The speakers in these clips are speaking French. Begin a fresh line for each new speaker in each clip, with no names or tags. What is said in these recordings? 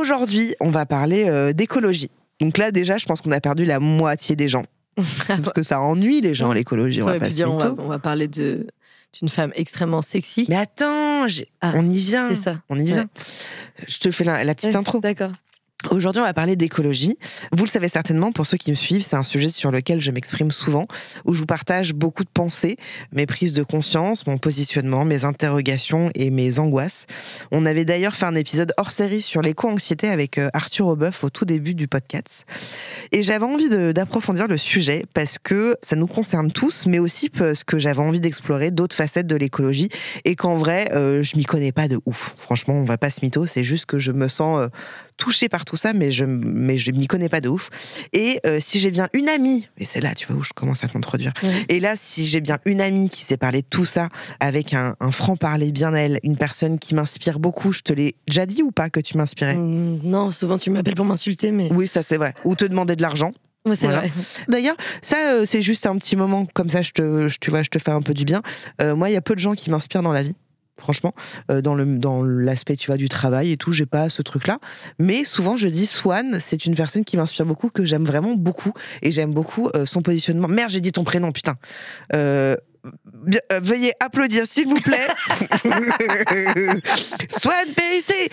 Aujourd'hui, on va parler euh, d'écologie. Donc là, déjà, je pense qu'on a perdu la moitié des gens. Parce que ça ennuie les gens, l'écologie. On va
Ouais,
pas
puis
se
dire, on, va,
mytho.
on va parler de d'une femme extrêmement sexy.
Mais attends,
Ah,
on y vient.
c'est ça.
On y vient. Je te fais la, la petite
Ouais,
intro.
D'accord.
Aujourd'hui, on va parler d'écologie. Vous le savez certainement, pour ceux qui me suivent, c'est un sujet sur lequel je m'exprime souvent, où je vous partage beaucoup de pensées, mes prises de conscience, mon positionnement, mes interrogations et mes angoisses. On avait d'ailleurs fait un épisode hors série sur l'éco-anxiété avec euh, Arthur Aubeuf au tout début du podcast. Et j'avais envie d'approfondir le sujet parce que ça nous concerne tous, mais aussi parce que j'avais envie d'explorer d'autres facettes de l'écologie et qu'en vrai, euh, je m'y connais pas de ouf. Franchement, on va pas se mytho, c'est juste que je me sens euh, touchée par tout ça, mais je mais je m'y connais pas de ouf. Et euh, si j'ai bien une amie, et c'est là, tu vois, où je commence à t'introduire. Et là, si j'ai bien une amie qui s'est parlé de tout ça avec un, un franc-parler bien elle, une personne qui m'inspire beaucoup, je te l'ai déjà dit ou pas que tu m'inspirais?
Hum, non, souvent tu m'appelles pour m'insulter, mais
Oui, ça c'est vrai. Ou te demander de l'argent.
C'est
Voilà.
vrai.
D'ailleurs, ça, euh, c'est juste un petit moment comme ça. Je te, je- tu vois, je te fais un peu du bien. Euh, moi, il y a peu de gens qui m'inspirent dans la vie. Franchement, euh, dans le dans l'aspect tu vois du travail et tout, j'ai pas ce truc-là. Mais souvent, je dis Swan, c'est une personne qui m'inspire beaucoup, que j'aime vraiment beaucoup, et j'aime beaucoup euh, son positionnement. Merde, j'ai dit ton prénom, putain. Euh, bien- euh, veuillez applaudir, s'il vous plaît. Swan PIC.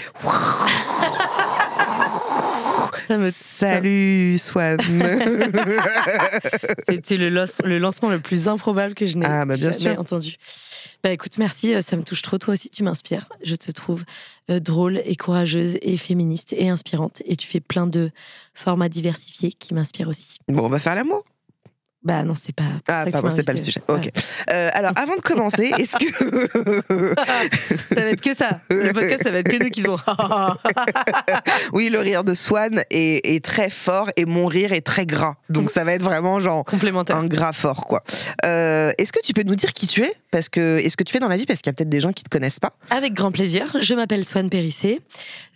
Ça me
Salut Swan.
C'était le, le lancement le plus improbable que je n'ai
Ah, bah,
jamais
sûr.
entendu. Bah écoute, merci, euh, ça me touche trop. Toi aussi, tu m'inspires. Je te trouve euh, drôle et courageuse et féministe et inspirante. Et tu fais plein de formats diversifiés qui m'inspirent aussi.
bon, on va faire l'amour.
Bah non, c'est pas.
Ah, pardon, c'est pas le sujet. Ok. Euh, alors, avant de commencer, est-ce que.
ça va être que ça. Le podcast, ça va être que nous qui faisons.
oui, le rire de Swan est, est très fort et mon rire est très gras. Donc, ça va être vraiment genre
Complémentaire.
un gras fort, quoi. Euh, est-ce que tu peux nous dire qui tu es? Parce que, est-ce que tu fais dans la vie? Parce qu'il y a peut-être des gens qui te connaissent pas.
Avec grand plaisir. Je m'appelle Swan Périssé.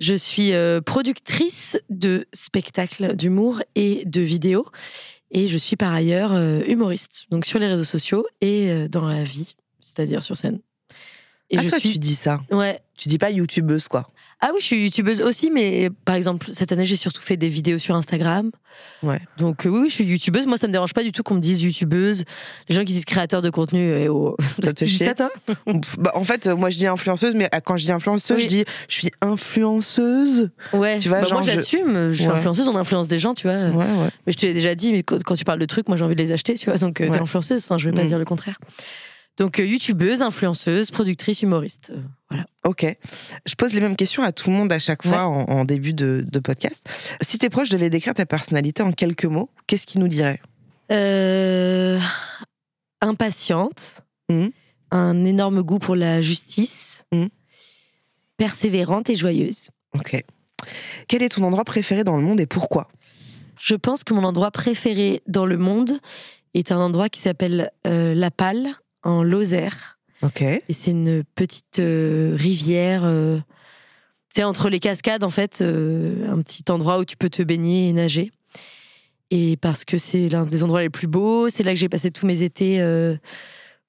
Je suis euh, productrice de spectacles d'humour et de vidéos. Et je suis par ailleurs euh, humoriste, donc sur les réseaux sociaux et euh, dans la vie, c'est-à-dire sur scène. Et
ah,
je
toi,
suis.
tu dis ça.
Ouais.
Tu dis pas youtubeuse, quoi.
Ah oui, je suis youtubeuse aussi, mais par exemple, cette année, j'ai surtout fait des vidéos sur Instagram.
Ouais.
Donc euh, oui, oui, je suis youtubeuse. Moi, ça me dérange pas du tout qu'on me dise youtubeuse. Les gens qui disent créateur de contenu, et oh.
Ça te
ça, toi
Pff, bah, en fait, euh, moi, je dis influenceuse, mais euh, quand je dis influenceuse,
Oui.
je dis je suis influenceuse.
Ouais.
Tu vois,
Bah,
genre,
moi, j'assume. Je suis
Ouais.
influenceuse, on influence des gens, tu vois.
Ouais, ouais.
Mais je te l'ai déjà dit, mais quand tu parles de trucs, moi j'ai envie de les acheter, tu vois. Donc euh, t'es influenceuse, enfin je vais pas
Mm.
dire le contraire. Donc euh, youtubeuse, influenceuse, productrice, humoriste. euh, voilà.
Ok. Je pose les mêmes questions à tout le monde à chaque fois en, en début de, de podcast. Si tes proches devaient décrire ta personnalité en quelques mots, qu'est-ce qu'ils nous diraient?
Euh, impatiente,
Mhm.
un énorme goût pour la justice,
Mhm.
persévérante et joyeuse.
Ok. Quel est ton endroit préféré dans le monde et pourquoi?
Je pense que mon endroit préféré dans le monde est un endroit qui s'appelle euh, La Palle, en Lozère.
Ok.
Et c'est une petite euh, rivière. euh, c'est entre les cascades, en fait, euh, un petit endroit où tu peux te baigner et nager. Et parce que c'est l'un des endroits les plus beaux, c'est là que j'ai passé tous mes étés euh,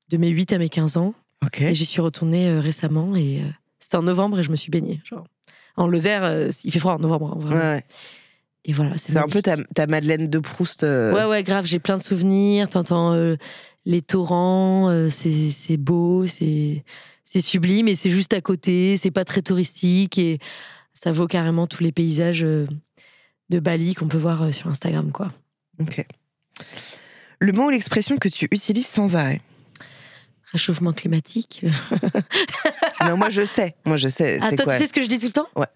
de mes 8 à mes 15 ans.
Ok.
Et j'y suis retournée récemment et c'était en novembre et je me suis baignée. Genre. En Lozère, il fait froid en novembre. hein,
Ouais.
Et voilà, c'est
C'est un peu ta, ta Madeleine de Proust. euh,
Ouais, ouais, grave, j'ai plein de souvenirs. T'entends euh, les torrents, euh, c'est beau, c'est sublime et c'est juste à côté, c'est pas très touristique et ça vaut carrément tous les paysages euh, de Bali qu'on peut voir euh, sur Instagram, quoi.
Ok. Le mot ou l'expression que tu utilises sans arrêt?
Réchauffement climatique.
Non, moi je sais. Moi je sais.
ah, toi,
quoi?
tu sais ce que je dis tout le temps?
Ouais.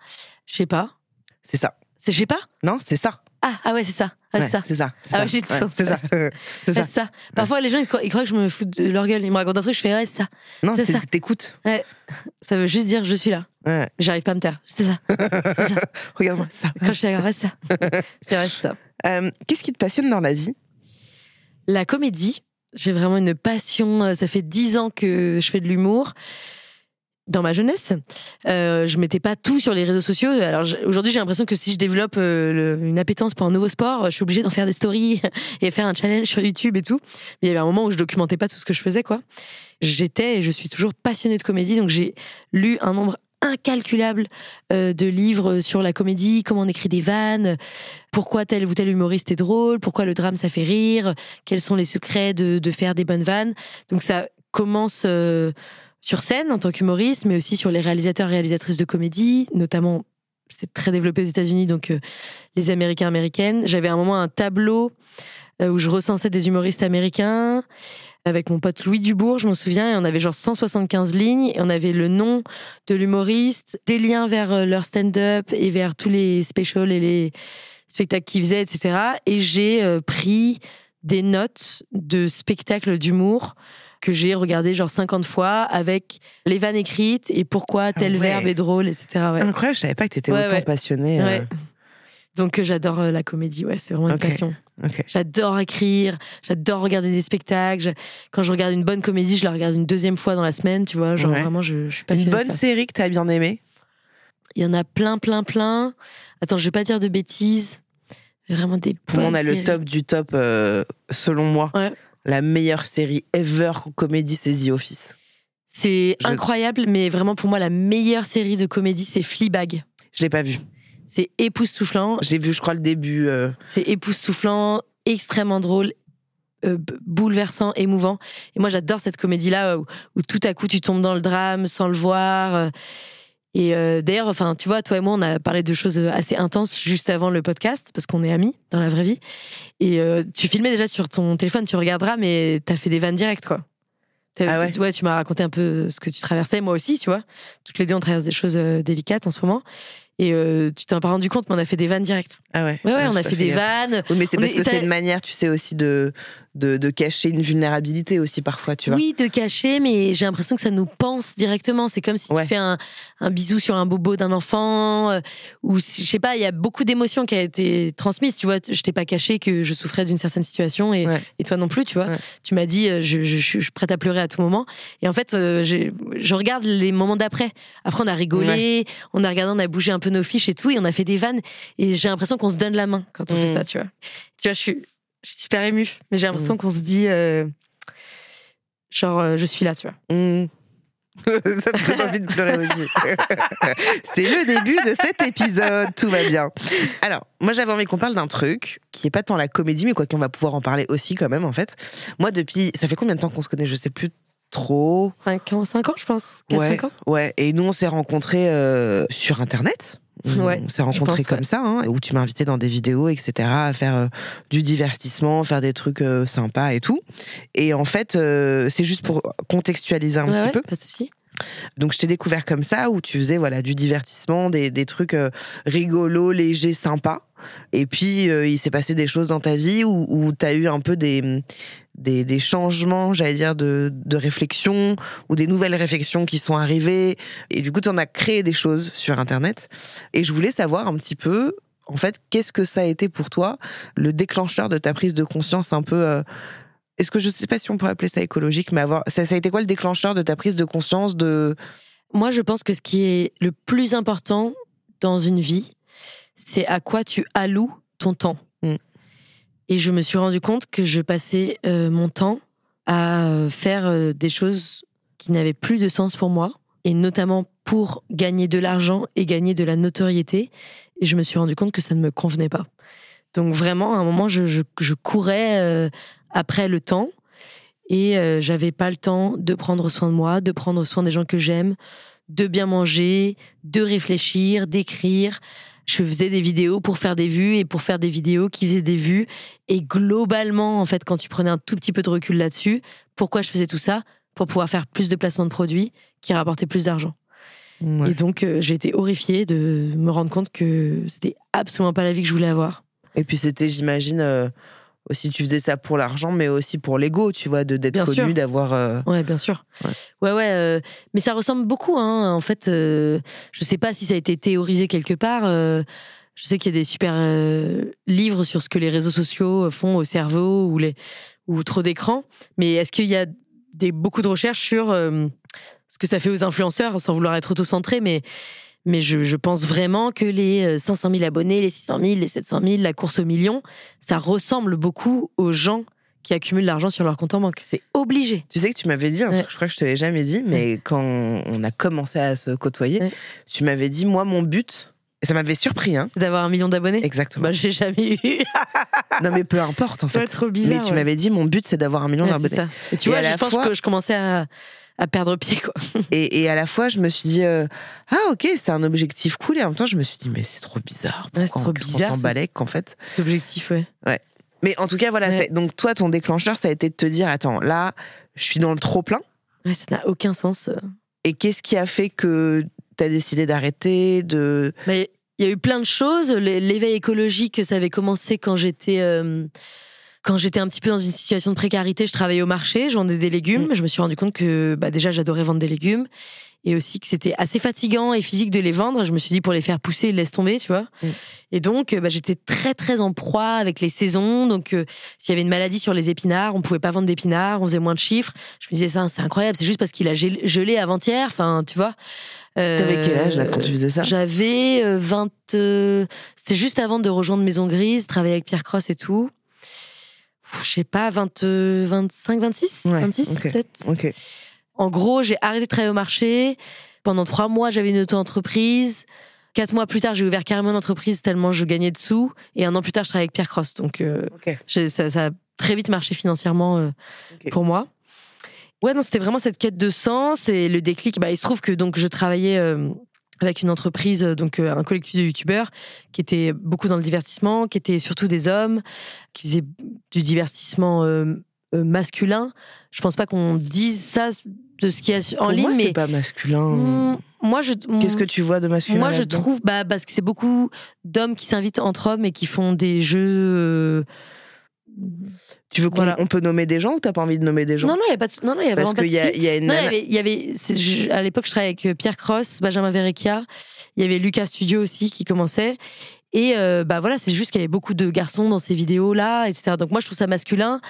Je sais pas.
C'est ça.
C'est je sais pas?
Non, c'est ça.
Ah, ah ouais, c'est ça. Ah,
Ouais,
c'est ça.
C'est ça. c'est
Ah
ça.
ouais, j'ai tout
Ouais,
ça.
C'est ça. C'est ça.
c'est ça. Parfois, les gens, ils croient, ils croient que je me fous de leur gueule. Ils me racontent un truc, je fais ouais, c'est ça.
Non,
C'est ça.
t'écoutes.
Ça veut juste dire je suis là.
Ouais.
J'arrive pas à me taire. C'est ça.
Regarde-moi ça.
Quand je suis d'accord, ouais, c'est ça. C'est vrai, c'est ça.
Euh, Qu'est-ce qui te passionne dans la vie?
La comédie, j'ai vraiment une passion. Ça fait dix ans que je fais de l'humour. Dans ma jeunesse, euh, je mettais pas tout sur les réseaux sociaux. Alors aujourd'hui, j'ai l'impression que si je développe euh, une appétence pour un nouveau sport, je suis obligée d'en faire des stories et faire un challenge sur YouTube et tout. Mais il y avait un moment où je documentais pas tout ce que je faisais, quoi. J'étais et je suis toujours passionnée de comédie, donc j'ai lu un nombre incalculable euh, de livres sur la comédie, comment on écrit des vannes, pourquoi tel ou tel humoriste est drôle, pourquoi le drame ça fait rire, quels sont les secrets de, de faire des bonnes vannes. Donc ça commence euh, sur scène en tant qu'humoriste, mais aussi sur les réalisateurs réalisatrices de comédie, notamment c'est très développé aux États-Unis, donc euh, les Américains américaines. J'avais à un moment un tableau euh, où je recensais des humoristes américains avec mon pote Louis Dubourg, je m'en souviens, et on avait genre 175 lignes, et on avait le nom de l'humoriste, des liens vers euh, leur stand-up et vers tous les specials et les spectacles qu'ils faisaient, etc. Et j'ai pris des notes de spectacles d'humour que j'ai regardé genre 50 fois avec les vannes écrites et pourquoi tel
ouais.
verbe est drôle, etc. Ouais.
Incroyable, je savais pas que t'étais
Ouais,
autant passionnée. Euh,
Donc euh, j'adore euh, la comédie, ouais, c'est vraiment une passion. J'adore écrire, j'adore regarder des spectacles. Quand je regarde une bonne comédie, je la regarde une deuxième fois dans la semaine, tu vois. Genre vraiment, je, je suis
Une
passionnée. de
bonne
ça.
série que t'as bien aimée?
Il y en a plein, plein, plein. Attends, je vais pas dire de bêtises. Vraiment des
Pour on a le top du top, euh, selon moi.
Ouais.
La meilleure série ever comédie, c'est The Office.
C'est
Je-
incroyable, mais vraiment pour moi, la meilleure série de comédie, c'est Fleabag.
Je l'ai pas vu.
C'est époustouflant.
J'ai vu, je crois, le début. euh,
C'est époustouflant, extrêmement drôle, euh, b- bouleversant, émouvant. Et moi, j'adore cette comédie-là où, où tout à coup tu tombes dans le drame sans le voir. euh. Et euh, d'ailleurs, enfin, tu vois, toi et moi, on a parlé de choses assez intenses juste avant le podcast parce qu'on est amis dans la vraie vie. Et euh, tu filmais déjà sur ton téléphone, tu regarderas, mais t'as fait des vannes directes, quoi.
Ah ouais
tu m'as raconté un peu ce que tu traversais, moi aussi, tu vois. Toutes les deux, on traverse des choses euh, délicates en ce moment. Et euh, tu t'en pas rendu compte, mais on a fait des vannes directes.
Ah ouais.
Ouais, ouais,
j'ai
on a fait des vannes.
Oui, mais c'est parce
est-
que c'est une manière, tu sais, aussi de, de, de cacher une vulnérabilité aussi parfois, tu vois.
Oui, de cacher, mais j'ai l'impression que ça nous pense directement. C'est comme si
Ouais.
tu fais un, un bisou sur un bobo d'un enfant, euh, ou si- je sais pas, il y a beaucoup d'émotions qui a été transmises. Tu vois, je t'ai pas caché que je souffrais d'une certaine situation et,
Ouais.
et toi non plus, tu vois.
Ouais.
Tu m'as dit, euh, je, je- je suis prête à pleurer à tout moment. Et en fait, euh, je regarde les moments d'après. Après, on a rigolé, on a regardé, on a bougé un peu nos fiches et tout, et on a fait des vannes. Et j'ai l'impression qu'on se donne la main quand on fait ça, tu vois. Tu vois, je suis, je suis super émue, mais j'ai l'impression
Mm.
qu'on se dit, euh, genre, euh, je suis là, tu vois.
Mmh. Ça me donne envie de pleurer aussi. c'est le début de cet épisode, tout va bien. Alors, moi j'avais envie qu'on parle d'un truc qui est pas tant la comédie, mais quoi qu'on va pouvoir en parler aussi quand même en fait. Moi depuis, ça fait combien de temps qu'on se connaît? Je sais plus trop.
5 ans, 5 ans, je pense. 4,
Ouais,
5 ans.
ouais. Et nous on s'est rencontrés euh, sur internet.
Ouais,
on s'est rencontrés
pense,
comme
ouais.
ça, hein, où tu m'as invité dans des vidéos, etc., à faire euh, du divertissement, faire des trucs euh, sympas et tout. Et en fait, c'est juste pour contextualiser un
Ouais,
petit peu.
Pas de souci.
Donc je t'ai découvert comme ça, où tu faisais voilà du divertissement, des, des trucs euh, rigolos, légers, sympas. Et puis euh, il s'est passé des choses dans ta vie où, où tu as eu un peu des, des, des changements, j'allais dire, de, de réflexion, ou des nouvelles réflexions qui sont arrivées. Et du coup, tu en as créé des choses sur Internet. Et je voulais savoir un petit peu, en fait, qu'est-ce que ça a été pour toi, le déclencheur de ta prise de conscience un peu... euh, est-ce que je sais pas si on pourrait appeler ça écologique, mais avoir ça, ça a été quoi le déclencheur de ta prise de conscience de
Moi, je pense que ce qui est le plus important dans une vie, c'est à quoi tu alloues ton temps.
Mm.
Et je me suis rendu compte que je passais euh, mon temps à faire des choses qui n'avaient plus de sens pour moi, et notamment pour gagner de l'argent et gagner de la notoriété. Et je me suis rendu compte que ça ne me convenait pas. Donc vraiment, à un moment, je, je, courais euh, après le temps et euh, j'avais pas le temps de prendre soin de moi, de prendre soin des gens que j'aime, de bien manger, de réfléchir, d'écrire. Je faisais des vidéos pour faire des vues et pour faire des vidéos qui faisaient des vues. Et globalement, en fait, quand tu prenais un tout petit peu de recul là-dessus, pourquoi je faisais tout ça? Pour pouvoir faire plus de placements de produits qui rapportaient plus d'argent. Et donc, euh, j'ai été horrifiée de me rendre compte que c'était absolument pas la vie que je voulais avoir.
Et puis, c'était, j'imagine, euh, aussi, tu faisais ça pour l'argent, mais aussi pour l'ego, tu vois, de d'être connu, d'avoir. Euh,
ouais, bien sûr. Ouais, ouais. mais ça ressemble beaucoup, hein. En fait, je sais pas si ça a été théorisé quelque part. je sais qu'il y a des super livres sur ce que les réseaux sociaux font au cerveau ou, les, ou trop d'écran. Mais est-ce qu'il y a des, beaucoup de recherches sur ce que ça fait aux influenceurs, sans vouloir être auto-centré, mais, mais je, pense vraiment que les 500 euh, 000 abonnés, les 600 000, les 700 000, la course au million, ça ressemble beaucoup aux gens qui accumulent l'argent sur leur compte en banque. C'est obligé.
Tu sais que tu m'avais dit un truc, je crois que je te l'ai jamais dit, mais quand on a commencé à se côtoyer, tu m'avais dit, moi, mon but, et ça m'avait surpris. Hein.
C'est d'avoir un million d'abonnés
Exactement.
Bah, j'ai jamais eu.
non, mais peu importe, en fait.
Trop bizarre.
Mais tu m'avais dit, mon but, c'est d'avoir un million d'abonnés.
Et tu vois, je pense que je commençais à, à perdre pied quoi.
Et, et, à la fois je me suis dit euh, ah ok c'est un objectif cool. Et en même temps je me suis dit mais c'est trop bizarre.
C'est trop bizarre
on s'en qu'en fait?
cet objectif ouais.
Ouais. Mais en tout cas voilà donc toi ton déclencheur ça a été de te dire attends là je suis dans le trop plein.
Ouais ça n'a aucun sens euh.
et qu'est-ce qui a fait que tu as décidé d'arrêter de
mais il y a eu plein de choses. L'éveil écologique ça avait commencé quand j'étais euh, quand j'étais un petit peu dans une situation de précarité, je travaillais au marché, je vendais des légumes. Mm. Je me suis rendu compte que bah, déjà j'adorais vendre des légumes et aussi que c'était assez fatigant et physique de les vendre. Je me suis dit pour les faire pousser, laisse tomber, tu vois. Mm. Et donc bah, j'étais très très en proie avec les saisons. Donc euh, s'il y avait une maladie sur les épinards, on pouvait pas vendre d'épinards, on faisait moins de chiffres. Je me disais ça, c'est incroyable, c'est juste parce qu'il a gelé avant-hier. Enfin, tu vois.
Euh, T'avais quel âge là quand tu faisais ça?
J'avais 20. Euh, c'est juste avant de rejoindre Maison Grise, travailler avec Pierre Cross et tout je sais pas, 20, 25, 26, 26 peut-être. En gros, j'ai arrêté de travailler au marché. Pendant trois mois, j'avais une auto-entreprise. Quatre mois plus tard, j'ai ouvert carrément une entreprise tellement je gagnais de sous. Et un an plus tard, je travaillais avec Pierre Cross. Donc, euh, ça, a très vite marché financièrement euh, pour moi. Ouais, non, c'était vraiment cette quête de sens et le déclic. Bah, il se trouve que donc je travaillais euh, avec une entreprise, euh, donc euh, un collectif de youtubeurs qui était beaucoup dans le divertissement, qui étaient surtout des hommes, qui faisaient du divertissement euh, masculin. Je pense pas qu'on dise ça de ce qui est en
Pour
ligne,
moi,
mais
c'est pas masculin. Mmh,
moi, je.
Qu'est-ce que tu vois de masculin
Moi, je trouve, bah, parce que c'est beaucoup d'hommes qui s'invitent entre hommes et qui font des jeux.
Tu veux qu'on on peut nommer des gens ou t'as pas envie de nommer des gens?
Non, non, il y a pas de, non, non, y a
Parce qu'il y, a, y a une.
Non, il y avait, à l'époque, je travaillais avec euh, Pierre Cross, Benjamin Verrecchia. Il y avait Lucas Studio aussi qui commençait. Et euh, bah voilà, c'est juste qu'il y avait beaucoup de garçons dans ces vidéos-là, etc. Donc moi, je trouve ça masculin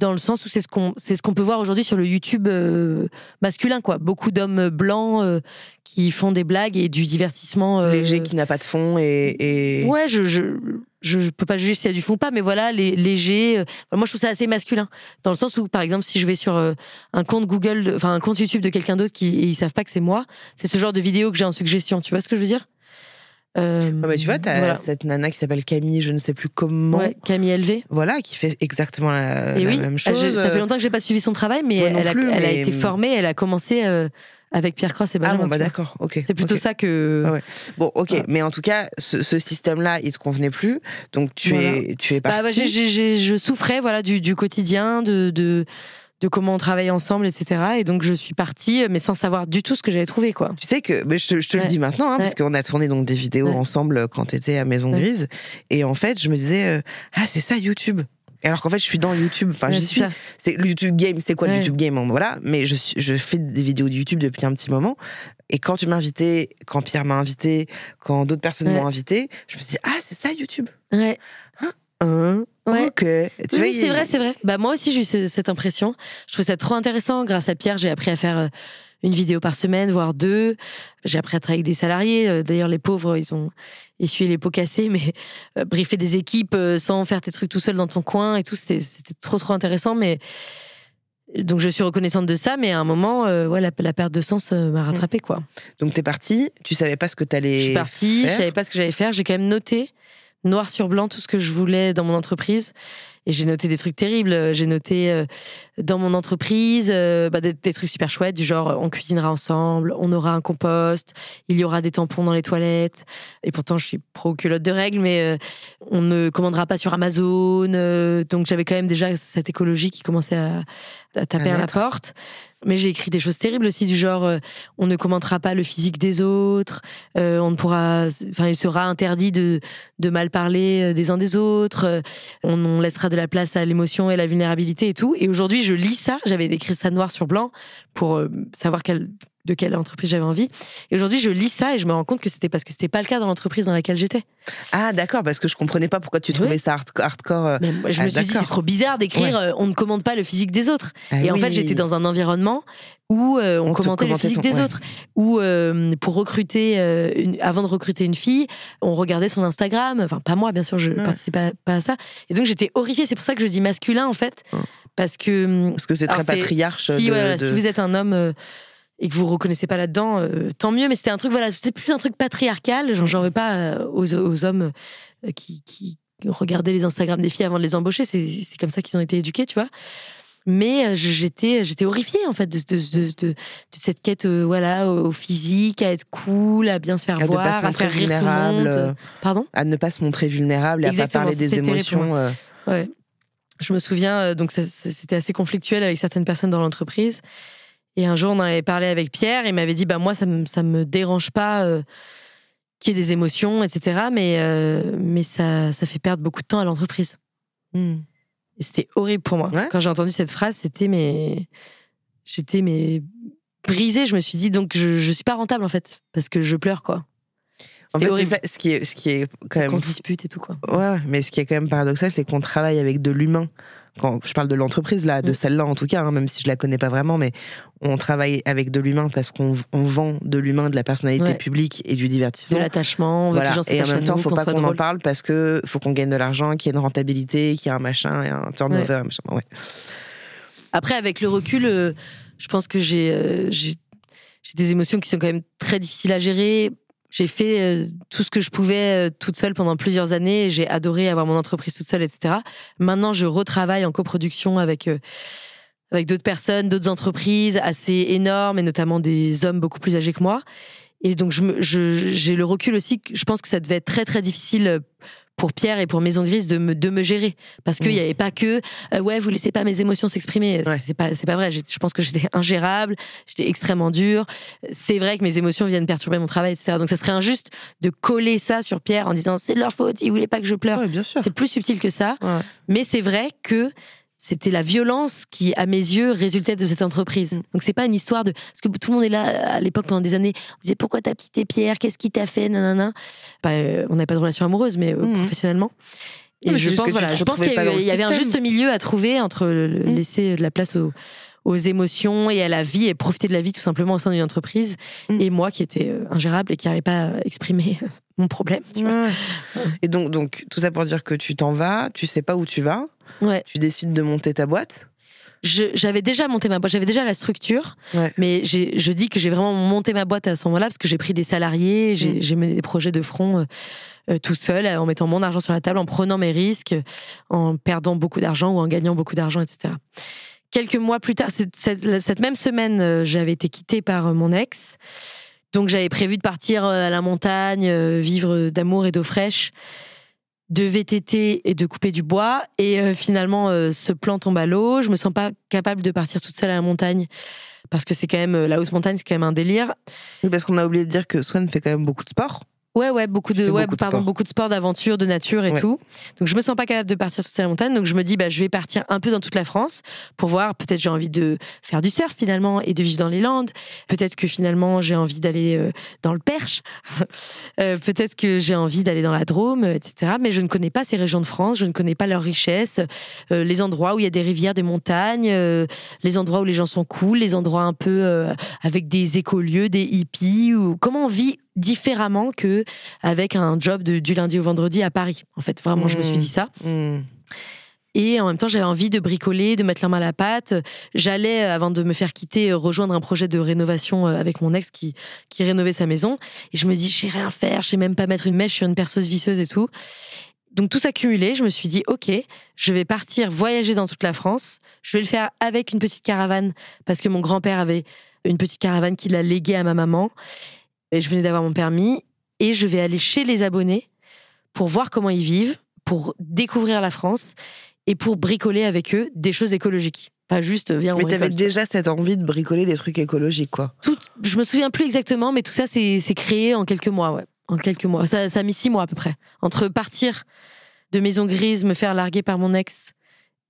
dans le sens où c'est ce qu'on c'est ce qu'on peut voir aujourd'hui sur le YouTube euh, masculin, quoi. Beaucoup d'hommes blancs qui font des blagues et du divertissement
léger qui n'a pas de fond et, et...
ouais, je, je je, je peux pas juger si y a du fond ou pas, mais voilà, les légers. Euh, moi, je trouve ça assez masculin, dans le sens où, par exemple, si je vais sur euh, un compte Google, enfin un compte YouTube de quelqu'un d'autre qui et ils savent pas que c'est moi, c'est ce genre de vidéo que j'ai en suggestion. Tu vois ce que je veux dire?
Euh, ah bah, tu vois, t'as cette nana qui s'appelle Camille, je ne sais plus comment. Ouais,
Camille LV.
Voilà, qui fait exactement la, même chose.
ça fait longtemps que j'ai pas suivi son travail, mais, elle, a, elle a, été formée, elle a commencé avec Pierre Cross et Benjamin.
Ah bon, bah d'accord, ok.
C'est plutôt ça que.
ouais. Bon, ok, mais en tout cas, ce, système-là, il te convenait plus, donc tu es, tu es
bah,
parti.
je souffrais, voilà, du, du quotidien, de, de de comment on travaille ensemble, etc. Et donc je suis partie, mais sans savoir du tout ce que j'avais trouvé, quoi.
Tu sais que, mais je, te, le dis maintenant, hein, parce qu'on a tourné donc des vidéos ensemble quand tu étais à Maison Grise, et en fait je me disais, euh, ah c'est ça YouTube alors qu'en fait, je suis dans YouTube. Enfin, j'y suis. C'est YouTube Game. C'est quoi le YouTube Game Voilà. Mais je, je fais des vidéos de YouTube depuis un petit moment. Et quand tu m'as invité, quand Pierre m'a invité, quand d'autres personnes m'ont invité, je me suis dit, ah, c'est ça YouTube.
Ouais.
Hein, hein? Ok.
Tu oui, c'est vrai, c'est vrai. Bah, moi aussi, j'ai eu cette impression. Je trouve ça trop intéressant. Grâce à Pierre, j'ai appris à faire euh, une vidéo par semaine, voire deux. J'ai appris à travailler avec des salariés. Euh, d'ailleurs, les pauvres, ils ont essuyé les pots cassés, mais euh, briefer des équipes euh, sans faire tes trucs tout seul dans ton coin et tout, c'était trop, trop intéressant. Mais Donc je suis reconnaissante de ça, mais à un moment, euh, ouais, la, la perte de sens m'a rattrapée, quoi.
Donc t'es partie, tu savais pas ce que t'allais.
Je suis partie, je
faire.
savais pas ce que j'allais faire. J'ai quand même noté noir sur blanc tout ce que je voulais dans mon entreprise. Et j'ai noté des trucs terribles. J'ai noté euh, dans mon entreprise euh, bah, des, des trucs super chouettes, du genre on cuisinera ensemble, on aura un compost, il y aura des tampons dans les toilettes. Et pourtant, je suis pro culotte de règles, mais euh, on ne commandera pas sur Amazon. donc j'avais quand même déjà cette écologie qui commençait à, à taper
À
à, la porte. Mais j'ai écrit des choses terribles aussi, du genre euh, on ne commentera pas le physique des autres, euh, on ne pourra, enfin il sera interdit de de mal parler euh, des uns des autres, euh, on, on laissera de la place à l'émotion et la vulnérabilité et tout. Et aujourd'hui, je lis ça, j'avais écrit ça noir sur blanc pour euh, savoir quelle, de quelle entreprise j'avais envie. Et aujourd'hui, je lis ça et je me rends compte que c'était parce que c'était pas le cas dans l'entreprise dans laquelle j'étais.
Ah d'accord, parce que je comprenais pas pourquoi tu
Ouais.
trouvais ça hard- hardcore. euh.
Mais moi, je
Ah,
me suis dit, c'est trop bizarre d'écrire
Ouais.
euh, on ne commande pas le physique des autres.
Ah
et en fait, j'étais dans un environnement où euh, on, commentait le physique
ton-
des
ouais.
autres. Où pour recruter, une, avant de recruter une fille, on regardait son Instagram. Enfin, pas moi, bien sûr, je participais pas, à ça. Et donc, j'étais horrifiée. C'est pour ça que je dis masculin, en fait. Parce que.
Parce que c'est très patriarche.
Si,
de-
voilà,
de-
si vous êtes un homme. Et que vous reconnaissez pas là-dedans, euh, tant mieux. Mais c'était un truc, voilà, c'était plus un truc patriarcal. J'en veux pas euh, aux, aux hommes euh, qui, qui regardaient les Instagram des filles avant de les embaucher. C'est comme ça qu'ils ont été éduqués, tu vois. Mais j'étais j'étais horrifiée en fait de, de, de, cette quête euh, voilà au physique, à être cool, à bien se faire
à ne
voir,
pas se
à
montrer
faire rire tout le
vulnérable,
monde. Pardon?
à ne pas se montrer vulnérable et à pas parler des émotions. euh.
Ouais. Je me souviens, donc c'était assez conflictuel avec certaines personnes dans l'entreprise. Et un jour, on en avait parlé avec Pierre. Il m'avait dit, bah moi, ça me ça me dérange pas euh, qu'il y ait des émotions, etc. Mais euh, mais ça ça fait perdre beaucoup de temps à l'entreprise.
Hmm.
Et c'était horrible pour moi.
Ouais.
Quand j'ai entendu cette phrase, c'était mais j'étais mais brisée. Je me suis dit donc je je suis pas rentable en fait parce que je pleure quoi.
En fait, c'est
horrible.
ça, ce qui est, ce qui est quand
Parce
même
qu'on se dispute et tout quoi.
Ouais, mais ce qui est quand même paradoxal, c'est qu'on travaille avec de l'humain. Quand je parle de l'entreprise, là, de
Mm.
celle-là en tout cas, hein, même si je la connais pas vraiment, mais on travaille avec de l'humain parce qu'on on vend de l'humain, de la personnalité
Ouais.
publique et du
De
divertissement.
l'attachement, on veut
Voilà. Et en même temps,
nous,
faut
qu'on
pas qu'on en parle parce que faut qu'on gagne de l'argent, qu'il y ait une rentabilité, qu'il y ait un machin et un turnover. un machin. Ouais.
Après, avec le recul, euh, je pense que j'ai euh, j'ai j'ai des émotions qui sont quand même très difficiles à gérer. J'ai fait euh, tout ce que je pouvais euh, toute seule pendant plusieurs années. J'ai adoré avoir mon entreprise toute seule, etc. Maintenant, je retravaille en coproduction avec euh, avec d'autres personnes, d'autres entreprises assez énormes et notamment des hommes beaucoup plus âgés que moi. Et donc, je me- je- j'ai le recul aussi. Je pense que ça devait être très très difficile pour Pierre et pour Maison Grise de me, de me gérer. Parce qu'il
Mm.
n'y avait pas que euh, ouais vous laissez pas mes émotions s'exprimer.
Ouais.
c'est pas c'est pas vrai. Je pense que j'étais ingérable j'étais extrêmement dure. C'est vrai que mes émotions viennent perturber mon travail etc donc ça serait injuste de coller ça sur Pierre en disant c'est de leur faute ils voulaient pas que je pleure.
Ouais,
c'est plus subtil que ça.
Ouais.
mais c'est vrai que c'était la violence qui, à mes yeux, résultait de cette entreprise.
Mm.
Donc c'est pas une histoire de parce que tout le monde est là à l'époque pendant des années. On disait pourquoi t'as quitté Pierre, qu'est-ce qui t'a fait, nanana. Bah, euh, on n'avait pas de relation amoureuse, mais euh,
Mhm.
professionnellement. Et
Non,
je pense voilà, je pense qu'il y, avait un juste milieu à trouver entre le- le-
Mm.
laisser de la place aux, aux émotions et à la vie et profiter de la vie tout simplement au sein d'une entreprise
Mm.
et moi qui étais euh, ingérable et qui n'arrivais pas à exprimer mon problème. tu vois.
Ouais. Et donc, donc, tout ça pour dire que tu t'en vas, tu sais pas où tu vas,
Ouais.
tu décides de monter ta boîte?
J'avais déjà monté ma boîte, j'avais déjà la structure,
Ouais.
mais je dis que j'ai vraiment monté ma boîte à ce moment-là parce que j'ai pris des salariés, j'ai
Mm.
mené des projets de front euh, euh, tout seul, en mettant mon argent sur la table, en prenant mes risques, en perdant beaucoup d'argent ou en gagnant beaucoup d'argent, etc. Quelques mois plus tard, cette, cette- cette même semaine, euh, j'avais été quittée par euh, mon ex. Donc j'avais prévu de partir euh, à la montagne, euh, vivre d'amour et d'eau fraîche, de VTT et de couper du bois. Et euh, finalement, euh, ce plan tombe à l'eau. Je me sens pas capable de partir toute seule à la montagne parce que c'est quand même euh, la haute montagne, c'est quand même un délire.
Parce qu'on a oublié de dire que Swan fait quand même beaucoup de sport.
Ouais, ouais, beaucoup de, ouais,
beaucoup
pardon, beaucoup de sport, d'aventure, de nature et
Ouais.
tout. Donc je me sens pas capable de partir à la montagne. Donc je me dis, bah, je vais partir un peu dans toute la France pour voir. Peut-être j'ai envie de faire du surf finalement et de vivre dans les Landes. Peut-être que finalement j'ai envie d'aller euh, dans le Perche. Euh, Peut-être que j'ai envie d'aller dans la Drôme, etc. Mais je ne connais pas ces régions de France. Je ne connais pas leurs richesses, euh, les endroits où il y a des rivières, des montagnes, euh, les endroits où les gens sont cool, les endroits un peu avec des écolieux, des hippies. Ou comment on vit différemment que avec un job de- du lundi au vendredi à Paris. En fait, vraiment, je me suis
Mm.
dit ça.
Hmm.
Et en même temps, j'avais envie de bricoler, de mettre la main à la pâte. J'allais, avant de me faire quitter, rejoindre un projet de rénovation avec mon ex qui, qui rénovait sa maison. Et je me dis, je sais rien faire, je sais même pas mettre une mèche sur une perceuse visseuse et tout. Donc tout s'accumulait, je me suis dit, ok, je vais partir voyager dans toute la France. Je vais le faire avec une petite caravane parce que mon grand-père avait une petite caravane qu'il a léguée à ma maman. Et je venais d'avoir mon permis. Et je vais aller chez les abonnés pour voir comment ils vivent, pour découvrir la France et pour bricoler avec eux des choses écologiques. Pas juste, viens,
Mais t'avais déjà cette envie de bricoler des trucs écologiques, quoi.
Tout, je me souviens plus exactement, mais tout ça, c'est créé en quelques mois, ouais. En quelques mois. Ça, ça a mis six mois à peu près. Entre partir de Maison Grise, me faire larguer par mon ex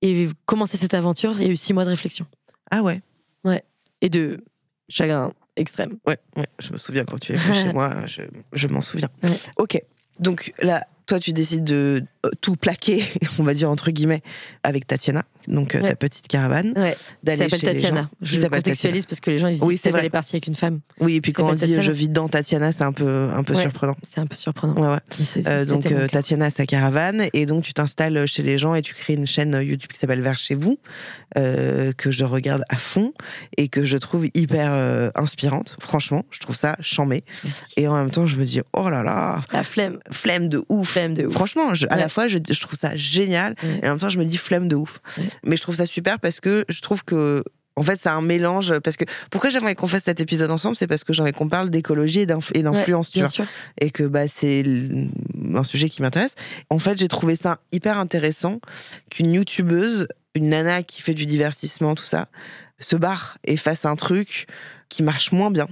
et commencer cette aventure, il y a eu six mois de réflexion.
Ah ouais
Ouais. Et de chagrin extrême.
Ouais, ouais. Je me souviens quand tu es chez moi, je, je m'en souviens.
Ouais.
Ok. Donc là, toi, tu décides de tout plaquer, on va dire entre guillemets, avec Tatiana, donc euh,
Ouais.
ta petite caravane.
Ouais.
D'aller chez les
Tatiana.
gens.
Je
Qui
contextualise parce que les gens ils se disent
Oui, c'est
est partie avec une femme.
Oui, et puis quand on dit
Tatiana.
je vis dans Tatiana, c'est un peu, un peu
Ouais.
surprenant.
C'est un peu surprenant.
Ouais, ouais. Euh, donc euh. Tatiana a sa caravane et donc tu t'installes chez les gens et tu crées une chaîne YouTube qui s'appelle Vers chez vous euh, que je regarde à fond et que je trouve hyper inspirante. Franchement, je trouve ça chambé.
Merci.
Et en même temps, je me dis oh là là,
La flemme.
flemme de ouf.
Flemme de ouf.
Franchement, je- à
Ouais.
la fois, je, je trouve ça génial
Ouais.
et en même temps, je me dis flemme de ouf.
Ouais.
Mais je trouve ça super parce que je trouve que. En fait, c'est un mélange. Parce que pourquoi j'aimerais qu'on fasse cet épisode ensemble, c'est parce que j'aimerais qu'on parle d'écologie et d'inf- et d'influence, tu
Bien
vois
sûr.
et que bah, c'est un sujet qui m'intéresse. En fait, j'ai trouvé ça hyper intéressant qu'une youtubeuse, une nana qui fait du divertissement, tout ça, se barre et fasse un truc qui marche moins bien,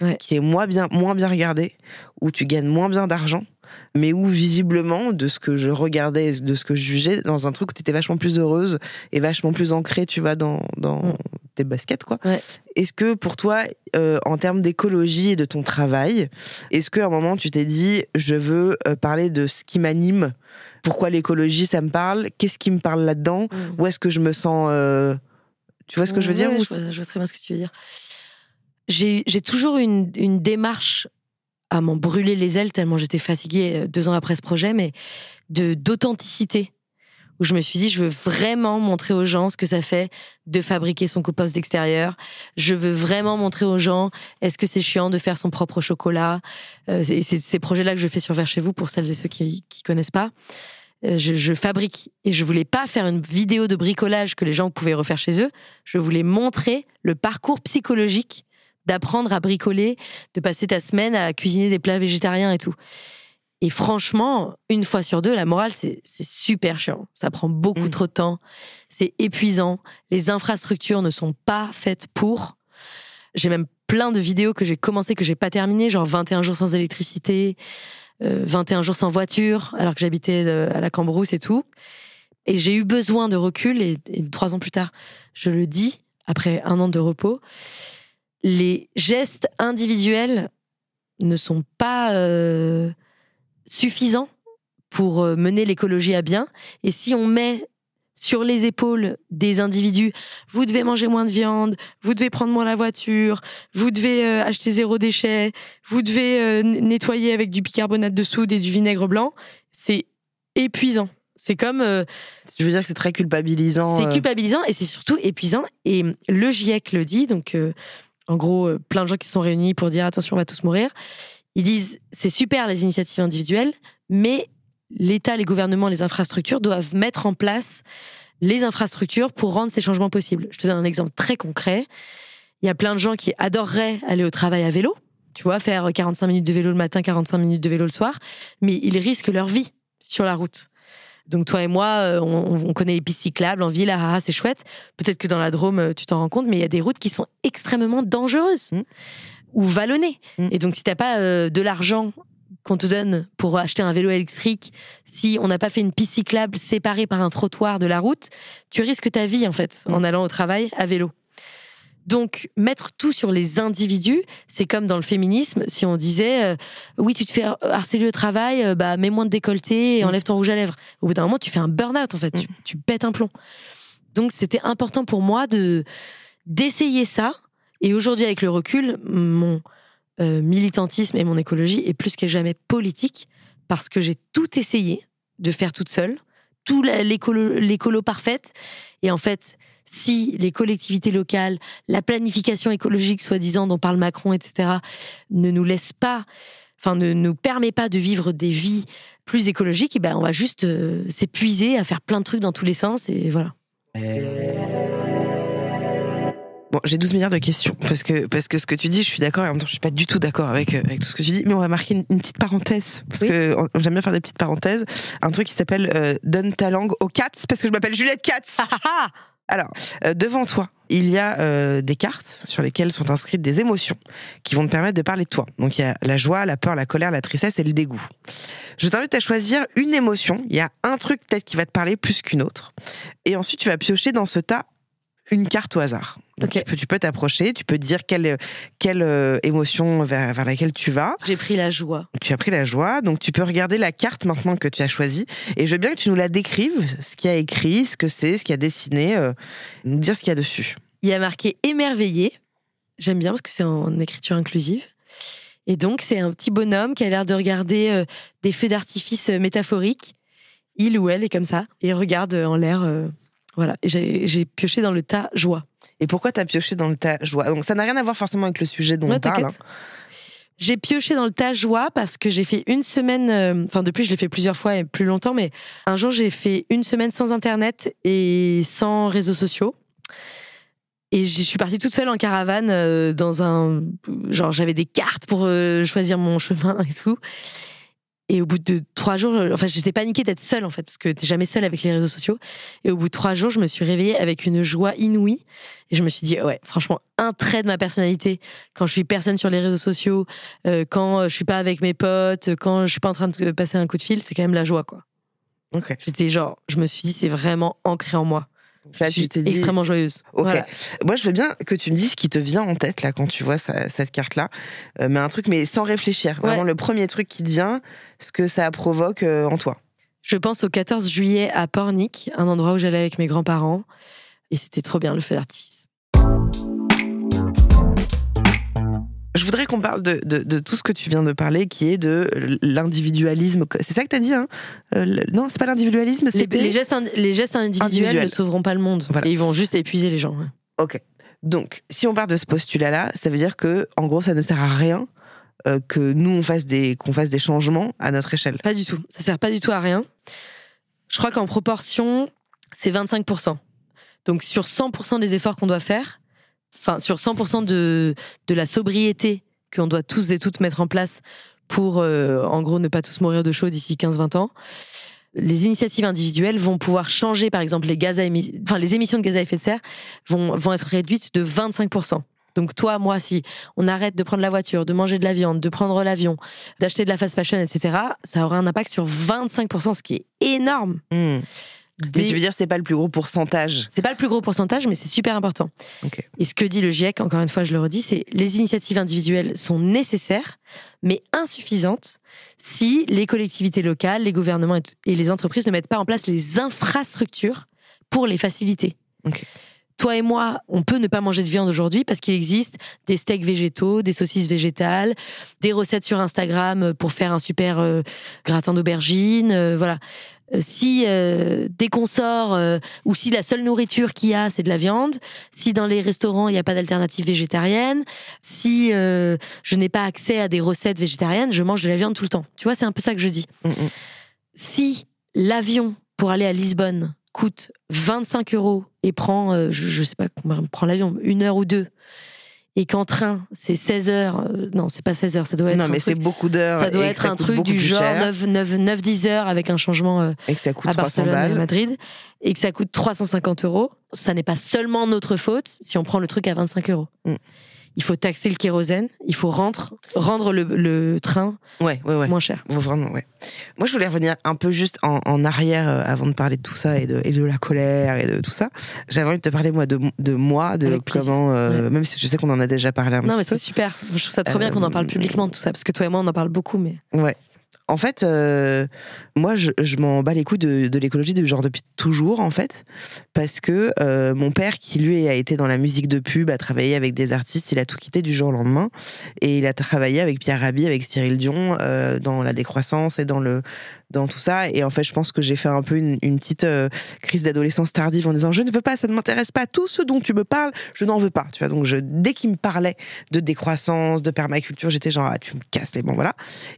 Ouais.
qui est moins bien, moins bien regardé, où tu gagnes moins bien d'argent, mais où visiblement, de ce que je regardais, et de ce que je jugeais, dans un truc où tu étais vachement plus heureuse et vachement plus ancrée, tu vois, dans, dans
Mm.
tes baskets, quoi.
Ouais.
Est-ce que pour toi, euh, en termes d'écologie et de ton travail, est-ce qu'à un moment tu t'es dit, je veux euh, parler de ce qui m'anime Pourquoi l'écologie, ça me parle Qu'est-ce qui me parle là-dedans
Mm.
Où est-ce que je me sens euh, Tu vois ce que je veux dire
Ouais,
ou
je, vois, je vois très bien ce que tu veux dire. J'ai j'ai toujours une, une démarche à m'en brûler les ailes tellement j'étais fatiguée euh, deux ans après ce projet, mais de d'authenticité. Où je me suis dit, je veux vraiment montrer aux gens ce que ça fait de fabriquer son compost d'extérieur. Je veux vraiment montrer aux gens, est-ce que c'est chiant de faire son propre chocolat? Euh, C'est ces projets-là que je fais sur Vers chez vous pour celles et ceux qui qui connaissent pas. Euh, je, je fabrique et je voulais pas faire une vidéo de bricolage que les gens pouvaient refaire chez eux. Je voulais montrer le parcours psychologique d'apprendre à bricoler, de passer ta semaine à cuisiner des plats végétariens et tout. Et franchement, une fois sur deux, la morale, c'est super chiant. Ça prend beaucoup
Mm.
trop de temps. C'est épuisant. Les infrastructures ne sont pas faites pour. J'ai même plein de vidéos que j'ai commencé, que j'ai pas terminées, genre 21 jours sans électricité, euh, 21 jours sans voiture, alors que j'habitais euh, à la Cambrousse et tout. Et j'ai eu besoin de recul, et, et trois ans plus tard, je le dis, après un an de repos, les gestes individuels ne sont pas euh, suffisants pour euh, mener l'écologie à bien. Et si on met sur les épaules des individus, vous devez manger moins de viande, vous devez prendre moins la voiture, vous devez euh, acheter zéro déchet, vous devez euh, nettoyer avec du bicarbonate de soude et du vinaigre blanc, c'est épuisant. C'est comme euh,
Je veux dire que c'est très culpabilisant.
c'est culpabilisant et c'est surtout épuisant. Et le GIEC le dit, donc en gros, euh, plein de gens qui se sont réunis pour dire attention, on va tous mourir. Ils disent c'est super les initiatives individuelles, mais l'État, les gouvernements, les infrastructures doivent mettre en place les infrastructures pour rendre ces changements possibles. Je te donne un exemple très concret. Il y a plein de gens qui adoreraient aller au travail à vélo, tu vois, faire 45 minutes de vélo le matin, 45 minutes de vélo le soir, mais ils risquent leur vie sur la route. Donc toi et moi, euh, on, on connaît les pistes cyclables en ville, ah, ah, c'est chouette. Peut-être que dans la Drôme, euh, tu t'en rends compte, mais il y a des routes qui sont extrêmement dangereuses
Mm.
ou vallonnées.
Mm.
Et donc si t'as pas euh, de l'argent qu'on te donne pour acheter un vélo électrique, si on n'a pas fait une piste cyclable séparée par un trottoir de la route, tu risques ta vie en fait en allant au travail à vélo. Donc, mettre tout sur les individus, c'est comme dans le féminisme, si on disait euh, oui, tu te fais harceler au travail, euh, bah mets moins de décolleté et
Mm.
enlève ton rouge à lèvres. Au bout d'un moment, tu fais un burn-out en fait, tu, tu pètes un plomb. Donc, c'était important pour moi de d'essayer ça. Et aujourd'hui, avec le recul, mon euh, militantisme et mon écologie est plus que jamais politique parce que j'ai tout essayé de faire toute seule, tout l'écolo, l'écolo parfaite. Et en fait, si les collectivités locales, la planification écologique, soi-disant, dont parle Macron, etc., ne nous laissent pas, enfin, ne nous permet pas de vivre des vies plus écologiques, eh ben, on va juste euh, s'épuiser à faire plein de trucs dans tous les sens, et voilà.
Bon, j'ai 12 milliards de questions parce que parce que ce que tu dis, je suis d'accord et en même temps, je suis pas du tout d'accord avec euh, avec tout ce que tu dis. Mais on va marquer une, petite parenthèse parce que j'aime bien faire des petites parenthèses. Un truc qui s'appelle euh, donne ta langue aux cats parce que je m'appelle Juliette Katz. Alors, euh, devant toi, il y a des cartes sur lesquelles sont inscrites des émotions qui vont te permettre de parler de toi. Donc, il y a la joie, la peur, la colère, la tristesse et le dégoût. Je t'invite à choisir une émotion. Il y a un truc peut-être qui va te parler plus qu'une autre. Et ensuite, tu vas piocher dans ce tas une carte au hasard. Tu peux t'approcher, tu peux dire quelle, quelle euh, émotion vers, vers, laquelle tu vas.
J'ai pris la joie.
Tu as pris la joie, donc tu peux regarder la carte maintenant que tu as choisie. Et je veux bien que tu nous la décrives, ce qu'il y a écrit, ce que c'est, ce qu'il y a dessiné, euh, nous dire ce qu'il y a dessus.
Il y a marqué émerveillé. J'aime bien parce que c'est en écriture inclusive. Et donc, c'est un petit bonhomme qui a l'air de regarder euh, des feux d'artifice métaphoriques. Il ou elle est comme ça et regarde en l'air voilà, j'ai pioché dans le tas joie.
Et pourquoi tu as pioché dans le tas joie? Donc ça n'a rien à voir forcément avec le sujet dont on parle. Hein.
J'ai pioché dans le tas joie parce que j'ai fait une semaine, euh, enfin depuis je l'ai fait plusieurs fois et plus longtemps, mais un jour j'ai fait une semaine sans internet et sans réseaux sociaux. Et je suis partie toute seule en caravane euh, dans un genre j'avais des cartes pour euh, choisir mon chemin et tout. Et au bout de trois jours, euh, enfin, j'étais paniquée d'être seule, en fait, parce que t'es jamais seule avec les réseaux sociaux. Et au bout de trois jours, je me suis réveillée avec une joie inouïe. Et je me suis dit, ouais, franchement, un trait de ma personnalité, quand je suis personne sur les réseaux sociaux, euh, quand je suis pas avec mes potes, quand je suis pas en train de passer un coup de fil, c'est quand même la joie, quoi.
Ok.
J'étais genre, je me suis dit, c'est vraiment ancré en moi je suis extrêmement joyeuse.
Ok. Moi, je veux bien que tu me dises ce qui te vient en tête là quand tu vois cette carte-là, euh, mais un truc, mais sans réfléchir. Vraiment, le premier truc qui te vient, ce que ça provoque euh, en toi.
Je pense au 14 juillet à Pornic, un endroit où j'allais avec mes grands-parents, et c'était trop bien le feu d'artifice.
Je voudrais qu'on parle de, de, tout ce que tu viens de parler, qui est de l'individualisme. C'est ça que tu as dit, hein? Euh, Non, c'est pas l'individualisme,
c'est les, gestes, les gestes individuels ne sauveront pas le monde. Et ils vont juste épuiser les gens.
Ok. Donc, si on part de ce postulat-là, ça veut dire que, en gros, ça ne sert à rien euh, que nous on fasse des qu'on fasse des changements à notre échelle.
Pas du tout. Ça sert pas du tout à rien. Je crois qu'en proportion, c'est 25%. Donc sur 100% des efforts qu'on doit faire, enfin sur 100% de, de la sobriété qu'on doit tous et toutes mettre en place pour, euh, en gros, ne pas tous mourir de chaud d'ici 15-20 ans. Les initiatives individuelles vont pouvoir changer, par exemple, les gaz à enfin, les émissions de gaz à effet de serre vont, vont être réduites de 25%. Donc toi, moi, si on arrête de prendre la voiture, de manger de la viande, de prendre l'avion, d'acheter de la fast fashion, etc., ça aura un impact sur 25%, ce qui est énorme.
Mmh. Mais je veux dire, c'est pas le plus gros pourcentage.
C'est pas le plus gros pourcentage, mais c'est super important. Et ce que dit le GIEC, encore une fois, je le redis, c'est les initiatives individuelles sont nécessaires, mais insuffisantes si les collectivités locales, les gouvernements et les entreprises ne mettent pas en place les infrastructures pour les faciliter. Toi et moi, on peut ne pas manger de viande aujourd'hui parce qu'il existe des steaks végétaux, des saucisses végétales, des recettes sur Instagram pour faire un super euh, gratin d'aubergine, euh, voilà. Euh, si euh, dès qu'on sort euh, ou si la seule nourriture qu'il y a c'est de la viande, si dans les restaurants il n'y a pas d'alternative végétarienne, si je n'ai pas accès à des recettes végétariennes, je mange de la viande tout le temps. Tu vois, c'est un peu ça que je dis. Mm, mm. Si l'avion pour aller à Lisbonne coûte 25 euros et prend, je, ne sais pas, prend l'avion une heure ou deux et qu'en train, c'est 16 heures. Euh, non, c'est pas 16 heures, ça doit être.
Non, mais c'est beaucoup d'heures.
Ça doit être un truc du genre 9-10 heures avec un changement euh,
et que ça coûte
à Barcelone et à Madrid et que ça coûte 350 euros. Ça n'est pas seulement notre faute si on prend le truc à 25 euros. Mm il faut taxer le kérosène, il faut rendre, rendre le, train
ouais, ouais, ouais.
moins cher.
Vraiment, ouais. Moi, je voulais revenir un peu juste en, arrière euh, avant de parler de tout ça et de, et de la colère et de tout ça. J'avais envie de te parler, moi, de, de moi, de comment. Euh, même si je sais qu'on en a déjà parlé un
non,
petit peu.
Non, mais c'est super. Je trouve ça trop bien qu'on en parle euh, publiquement de tout ça, parce que toi et moi, on en parle beaucoup, mais.
Ouais. En fait, euh, moi, je, m'en bats les couilles de, l'écologie de genre depuis toujours, en fait, parce que euh, mon père, qui lui a été dans la musique de pub, a travaillé avec des artistes, il a tout quitté du jour au lendemain, et il a travaillé avec Pierre Rabhi, avec Cyril Dion, euh, dans la décroissance et dans le dans tout ça. Et en fait, je pense que j'ai fait un peu une, petite euh, crise d'adolescence tardive en disant je ne veux pas, ça ne m'intéresse pas. Tout ce dont tu me parles, je n'en veux pas. Tu vois, donc dès qu'il me parlait de décroissance, de permaculture, j'étais genre ah, tu me casses les bons, voilà.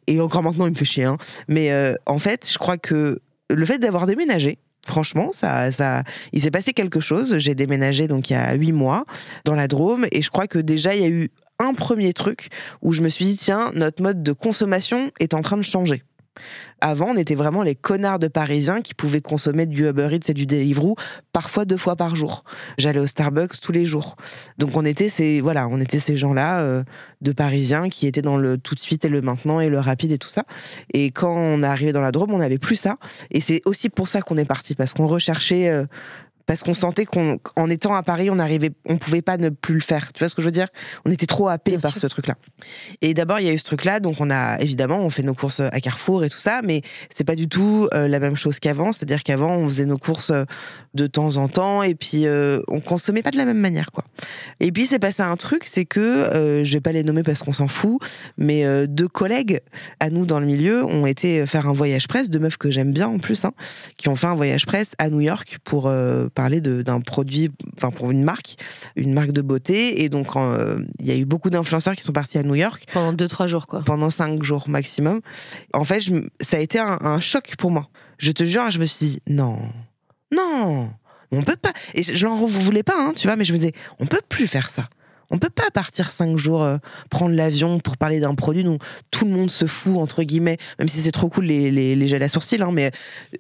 Et encore maintenant, il me fait chier. Hein. Mais euh, en fait, je crois que le fait d'avoir déménagé, Franchement, ça, ça, il s'est passé quelque chose. J'ai déménagé donc il y a huit mois dans la Drôme et je crois que déjà il y a eu un premier truc où je me suis dit tiens notre mode de consommation est en train de changer. Avant, on était vraiment les connards de Parisiens qui pouvaient consommer du Uber Eats et du Deliveroo parfois deux fois par jour. J'allais au Starbucks tous les jours. Donc on était ces voilà, on était ces gens-là euh, de Parisiens qui étaient dans le tout de suite et le maintenant et le rapide et tout ça. Et quand on est arrivé dans la Drôme, on n'avait plus ça. Et c'est aussi pour ça qu'on est parti parce qu'on recherchait euh, parce qu'on sentait qu'en étant à Paris, on arrivait, on pouvait pas ne plus le faire. Tu vois ce que je veux dire? On était trop happé par ce truc-là. Et d'abord, il y a eu ce truc-là, donc on a évidemment, on fait nos courses à Carrefour et tout ça, mais c'est pas du tout euh, la même chose qu'avant. C'est-à-dire qu'avant, on faisait nos courses euh, de temps en temps et puis euh, on consommait pas de la même manière, quoi. Et puis c'est passé un truc, c'est que je vais pas les nommer parce qu'on s'en fout, mais deux collègues à nous dans le milieu ont été faire un voyage presse, deux meufs que j'aime bien en plus, hein, qui ont fait un voyage presse à New York pour parler d'un produit, enfin pour une marque, une marque de beauté. Et donc, euh, il y a eu beaucoup d'influenceurs qui sont partis à New York.
Pendant 2-3 jours, quoi.
Pendant 5 jours maximum. En fait, ça a été un, choc pour moi. Je te jure, je me suis dit, non, non, on peut pas. Et je n'en voulais pas, hein, tu vois, mais je me disais, on peut plus faire ça. On peut pas partir cinq jours, euh, prendre l'avion pour parler d'un produit dont tout le monde se fout, entre guillemets, même si c'est trop cool les, les, les gels à sourcils, hein, mais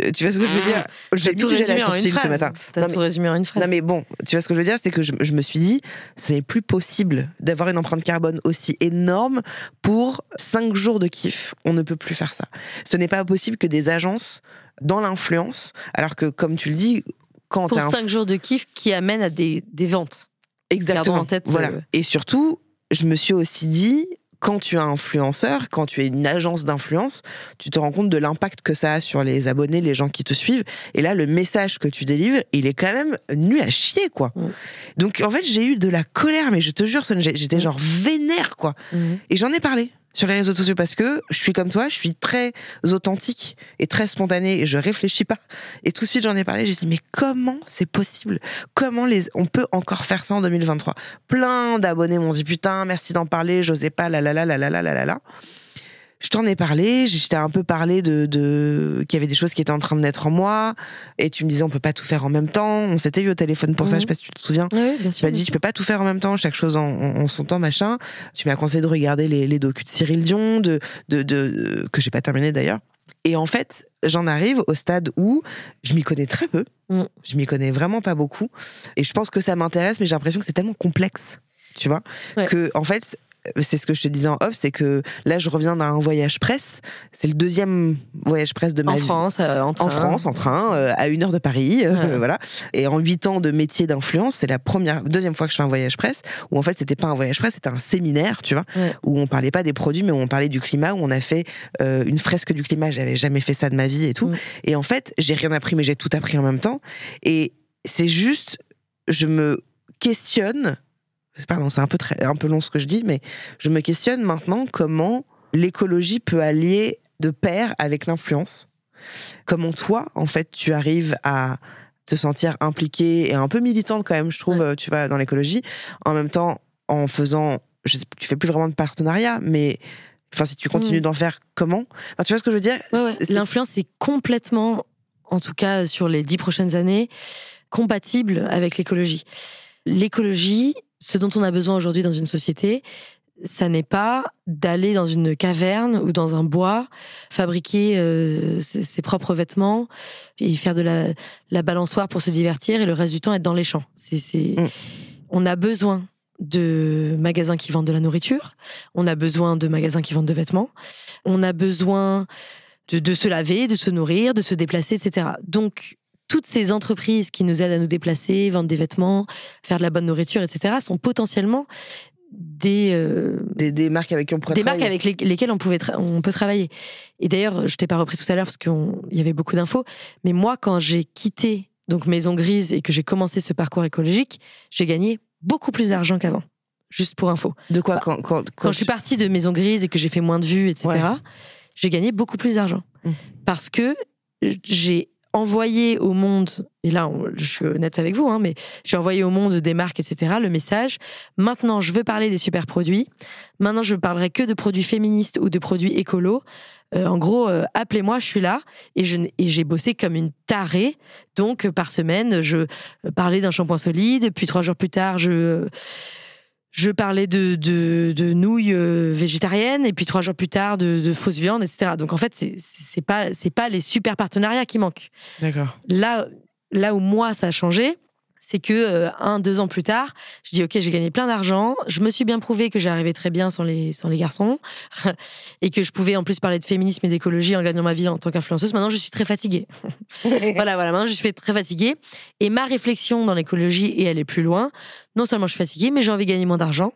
euh, tu vois ce que je veux dire?
J'ai mis du gel à sourcils ce matin. T'as tout résumé en une phrase.
Non mais bon, tu vois ce que je veux dire, c'est que je, je, me suis dit, ce n'est plus possible d'avoir une empreinte carbone aussi énorme pour cinq jours de kiff. On ne peut plus faire ça. Ce n'est pas possible que des agences dans l'influence, alors que comme tu le dis, quand
pour cinq jours de kiff qui amènent à des, des ventes.
Exactement. En tête, voilà. Euh, Et surtout, je me suis aussi dit, quand tu es un influenceur, quand tu es une agence d'influence, tu te rends compte de l'impact que ça a sur les abonnés, les gens qui te suivent. Et là, le message que tu délivres, il est quand même nul à chier, quoi. Mm. Donc, en fait, j'ai eu de la colère, mais je te jure, j'étais mm. genre vénère, quoi. Mm. Et j'en ai parlé sur les réseaux sociaux parce que je suis comme toi, je suis très authentique et très spontanée et je réfléchis pas. Et tout de suite, j'en ai parlé, j'ai dit, mais comment c'est possible? Comment les... on peut encore faire ça en 2023 Plein d'abonnés m'ont dit, putain, merci d'en parler, j'osais pas, la la la la la la la la je t'en ai parlé, j'étais un peu parlé de, de qu'il y avait des choses qui étaient en train de naître en moi, et tu me disais on peut pas tout faire en même temps. On s'était eu au téléphone pour ça, je sais pas si tu te souviens.
Oui, bien sûr,
tu m'as dit tu peux pas tout faire en même temps, chaque chose en, son temps, machin. Tu m'as conseillé de regarder les, les docus de Cyril Dion, de, de, de que j'ai pas terminé d'ailleurs. Et en fait, j'en arrive au stade où je m'y connais très peu. Mm. Je m'y connais vraiment pas beaucoup. Et je pense que ça m'intéresse, mais j'ai l'impression que c'est tellement complexe tu vois que en fait c'est ce que je te disais en off, c'est que là, je reviens d'un voyage presse. C'est le deuxième voyage presse de ma
en
vie.
France, euh, en train.
En France, en train, euh, à une heure de Paris, euh, voilà. Et en huit ans de métier d'influence, c'est la première, deuxième fois que je fais un voyage presse, où en fait, c'était pas un voyage presse, c'était un séminaire, tu vois, où on parlait pas des produits, mais où on parlait du climat, où on a fait une fresque du climat. J'avais jamais fait ça de ma vie et tout. Mm. Et en fait, j'ai rien appris, mais j'ai tout appris en même temps. Et c'est juste, je me questionne pardon, c'est un peu très, un peu long ce que je dis, mais je me questionne maintenant comment l'écologie peut allier de pair avec l'influence. Comment toi, en fait, tu arrives à te sentir impliquée et un peu militante quand même, je trouve, tu vois, dans l'écologie, en même temps en faisant, je sais, tu fais plus vraiment de partenariat, mais enfin, si tu continues mm. d'en faire, comment? Tu vois ce que je veux dire?
L'influence est complètement, en tout cas sur les dix prochaines années, compatible avec l'écologie. L'écologie, ce dont on a besoin aujourd'hui dans une société, ça n'est pas d'aller dans une caverne ou dans un bois, fabriquer euh, ses, propres vêtements et faire de la, balançoire pour se divertir et le reste du temps être dans les champs. C'est, mm. On a besoin de magasins qui vendent de la nourriture, on a besoin de magasins qui vendent de vêtements, on a besoin de, de se laver, de se nourrir, de se déplacer, etc. Donc, toutes ces entreprises qui nous aident à nous déplacer, vendre des vêtements, faire de la bonne nourriture, etc., sont potentiellement des,
euh, des, marques avec qui on pourrait
des marques avec lesquelles on pouvait on peut travailler. Et d'ailleurs, je t'ai pas repris tout à l'heure parce qu'il y avait beaucoup d'infos, mais moi, quand j'ai quitté donc Maison Grise et que j'ai commencé ce parcours écologique, j'ai gagné beaucoup plus d'argent qu'avant. Juste pour info.
De quoi
bah, quand, quand, je suis partie de Maison Grise et que j'ai fait moins de vues, etc. J'ai gagné beaucoup plus d'argent.
Mm.
parce que j'ai envoyé au monde, et là je suis honnête avec vous, hein, mais j'ai envoyé au monde des marques, etc., le message, maintenant je veux parler des super produits, maintenant je ne parlerai que de produits féministes ou de produits écolos. Euh, en gros, euh, appelez-moi, je suis là. Et j'ai bossé comme une tarée. Donc, euh, par semaine, je parlais d'un shampoing solide. Puis trois jours plus tard, je, je parlais de, de, de nouilles euh, végétariennes. Et puis trois jours plus tard, de, de fausses viandes, etc. Donc, en fait, c'est c'est pas, c'est pas les super partenariats qui manquent.
D'accord.
Là, là où moi, ça a changé, c'est que euh, un, deux ans plus tard, je dis ok, j'ai gagné plein d'argent, je me suis bien prouvé que j'arrivais très bien sans les, sans les garçons, et que je pouvais en plus parler de féminisme et d'écologie en gagnant ma vie en tant qu'influenceuse. Maintenant, je suis très fatiguée. voilà, voilà, maintenant je suis très fatiguée. Et ma réflexion dans l'écologie, et elle est plus loin, non seulement je suis fatiguée, mais j'ai envie de gagner moins d'argent.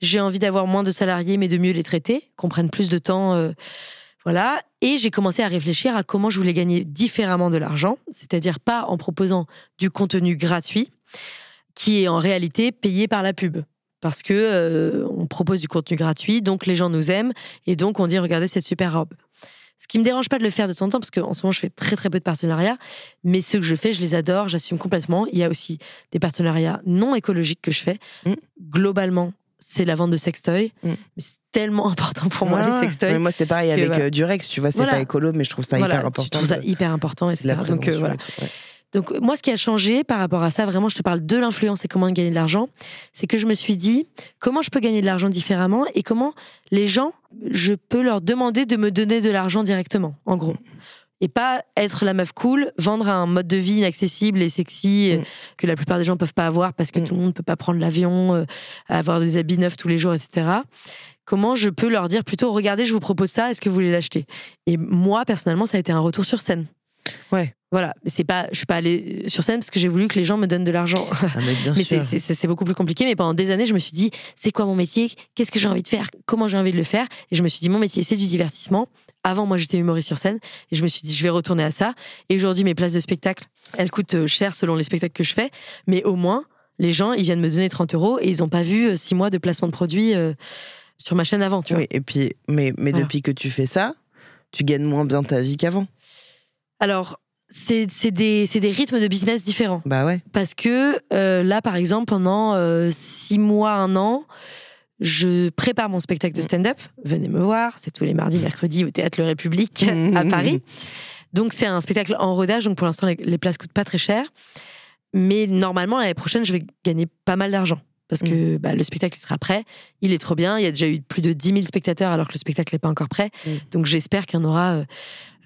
J'ai envie d'avoir moins de salariés, mais de mieux les traiter, qu'on prenne plus de temps. euh, voilà. Et j'ai commencé à réfléchir à comment je voulais gagner différemment de l'argent, c'est-à-dire pas en proposant du contenu gratuit, qui est en réalité payé par la pub. Parce que euh, on propose du contenu gratuit, donc les gens nous aiment, et donc on dit regardez cette super robe. Ce qui me dérange pas de le faire de temps en temps, parce qu'en ce moment je fais très très peu de partenariats, mais ceux que je fais, je les adore, j'assume complètement. Il y a aussi des partenariats non écologiques que je fais.
Mm.
Globalement, c'est la vente de sextoys,
Mm.
c'est tellement important pour moi les sextoys.
Moi, c'est pareil avec euh, Durex, tu vois, c'est
Voilà.
pas écolo, mais je trouve ça
Voilà,
hyper
je
important.
trouve ça
de-
hyper important, etc. Donc, euh, voilà.
et tout, ouais.
Donc moi, ce qui a changé par rapport à ça, vraiment, je te parle de l'influence et comment gagner de l'argent, c'est que je me suis dit comment je peux gagner de l'argent différemment et comment les gens, je peux leur demander de me donner de l'argent directement, en gros. Et pas être la meuf cool, vendre un mode de vie inaccessible et sexy euh,
Mm.
que la plupart des gens peuvent pas avoir parce que
Mm.
tout le monde peut pas prendre l'avion, euh, avoir des habits neufs tous les jours, etc. Comment je peux leur dire plutôt, regardez, je vous propose ça, est-ce que vous voulez l'acheter? Et moi, personnellement, ça a été un retour sur scène.
Ouais.
Voilà, c'est pas, je suis pas allée sur scène parce que j'ai voulu que les gens me donnent de l'argent.
Ah, mais bien
mais c'est beaucoup plus compliqué. Mais pendant des années, je me suis dit, c'est quoi mon métier? Qu'est-ce que j'ai envie de faire? Comment j'ai envie de le faire? Et je me suis dit, mon métier, c'est du divertissement. Avant, moi, j'étais humoriste sur scène et je me suis dit, je vais retourner à ça. Et aujourd'hui, mes places de spectacle, elles coûtent euh, cher selon les spectacles que je fais, mais au moins, les gens, ils viennent me donner 30 euros et ils n'ont pas vu euh, six mois de placement de produits euh, sur ma chaîne avant, tu vois.
Oui, et puis, mais, mais
Voilà.
depuis que tu fais ça, tu gagnes moins bien ta vie qu'avant.
Alors, c'est des, des rythmes de business différents.
Bah ouais.
Parce que euh, là, par exemple, pendant euh, six mois, un an, je prépare mon spectacle de stand-up. Venez me voir, c'est tous les mardis, mercredis au Théâtre Le République à Paris. Donc c'est un spectacle en rodage, donc pour l'instant les, places coûtent pas très cher. Mais normalement, l'année prochaine, je vais gagner pas mal d'argent. Parce que bah, le spectacle il sera prêt, il est trop bien. Il y a déjà eu plus de 10 000 spectateurs alors que le spectacle n'est pas encore prêt.
Mm.
Donc j'espère qu'il y en aura euh,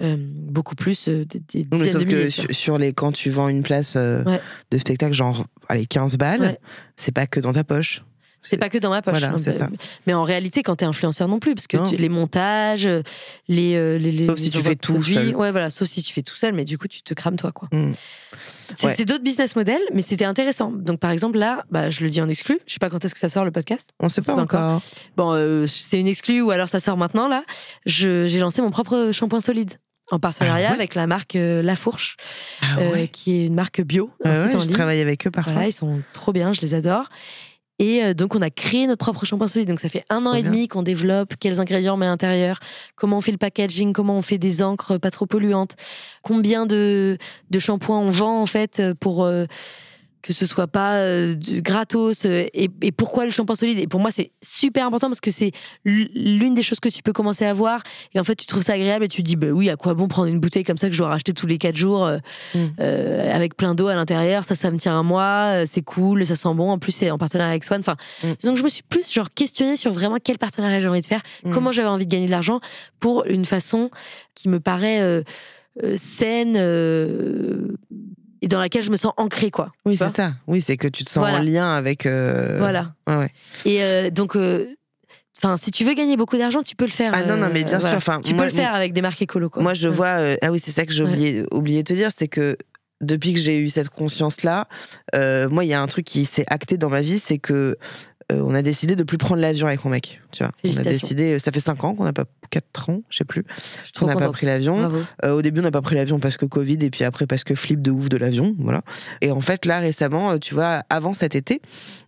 euh, beaucoup plus, euh, des, des
sauf
de
que sur, sur les, quand tu vends une place euh,
Ouais.
de spectacle, genre allez, 15 balles,
Ouais.
c'est pas que dans ta poche.
C'est pas que dans ma poche.
Voilà,
hein,
c'est ça.
Mais en réalité, quand t'es influenceur non plus, parce que tu- les montages, euh, les, euh, les, les
Sauf si tu fais tout
produits,
seul.
Ouais, voilà, sauf si tu fais tout seul, mais du coup, tu te crames toi, quoi.
Mm.
C'est
Ouais.
d'autres business models, mais c'était intéressant. Donc, par exemple, là, bah, je le dis en exclu. Je sais pas quand est-ce que ça sort le podcast.
On sait pas
sait pas encore.
encore.
Bon, euh, c'est une exclu ou alors ça sort maintenant, là. J'ai lancé mon propre shampoing solide en partenariat
Ah ouais
avec la marque euh, La Fourche,
Ah
euh, qui est une marque bio.
Ah
site
ouais, je travaille avec eux parfois.
Voilà, ils sont trop bien, je les adore. Et euh, donc, on a créé notre propre shampoing solide. Donc, ça fait un an et demi qu'on développe quels ingrédients on met à l'intérieur, comment on fait le packaging, comment on fait des encres pas trop polluantes, combien de, de shampoings on vend, en fait, pour euh, que ce soit pas euh, du gratos, euh, et, et pourquoi le shampoing solide? Et pour moi, c'est super important parce que c'est l'une des choses que tu peux commencer à voir. Et en fait, tu trouves ça agréable et tu te dis, bah oui, à quoi bon prendre une bouteille comme ça que je dois racheter tous les quatre jours euh,
Mm.
euh, avec plein d'eau à l'intérieur? Ça, ça me tient un mois, euh, c'est cool, ça sent bon. En plus, c'est en partenariat avec Swan. Enfin,
Mm.
donc je me suis plus genre questionnée sur vraiment quel partenariat j'ai envie de faire,
Mm.
comment j'avais envie de gagner de l'argent pour une façon qui me paraît euh, euh, saine. Et dans laquelle je me sens ancrée, quoi.
Oui, c'est ça. Oui, c'est que tu te sens
Voilà.
en lien avec. euh,
Voilà.
Ouais.
Et euh, donc, euh, enfin, si tu veux gagner beaucoup d'argent, tu peux le faire.
Ah non, non, mais bien
voilà.
sûr. Enfin,
Tu
moi,
peux le faire avec des marques écolo, quoi.
Moi, je
Ouais.
vois. ah oui, c'est ça que j'ai
Ouais.
oublié, oublié de te dire, c'est que depuis que j'ai eu cette conscience-là, euh, moi, il y a un truc qui s'est acté dans ma vie, c'est que euh, on a décidé de plus prendre l'avion avec mon mec. Tu vois, on a décidé. Ça fait 5 ans qu'on n'a pas 4 ans, je sais plus. On n'a pas pris l'avion. Euh, au début, on n'a pas pris l'avion parce que Covid et puis après parce que flip de ouf de l'avion, voilà. Et en fait, là récemment, euh, tu vois, avant cet été,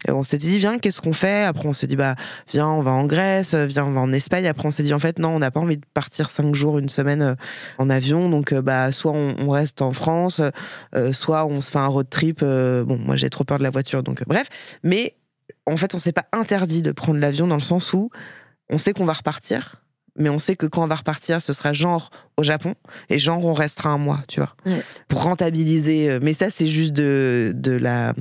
on s'était dit viens, qu'est-ce qu'on fait? Après, on s'est dit bah viens, on va en Grèce, viens, on va en Espagne. Après, on s'est dit en fait non, on n'a pas envie de partir 5 jours, une semaine en avion, donc bah soit on, reste en France, soit on se fait un road trip. bon, moi j'ai trop peur de la voiture, donc bref. Mais en fait, on s'est pas interdit de prendre l'avion dans le sens où on sait qu'on va repartir, mais on sait que quand on va repartir, ce sera genre au Japon et genre on restera un mois, tu vois, pour rentabiliser. Euh, mais ça, c'est juste de, de la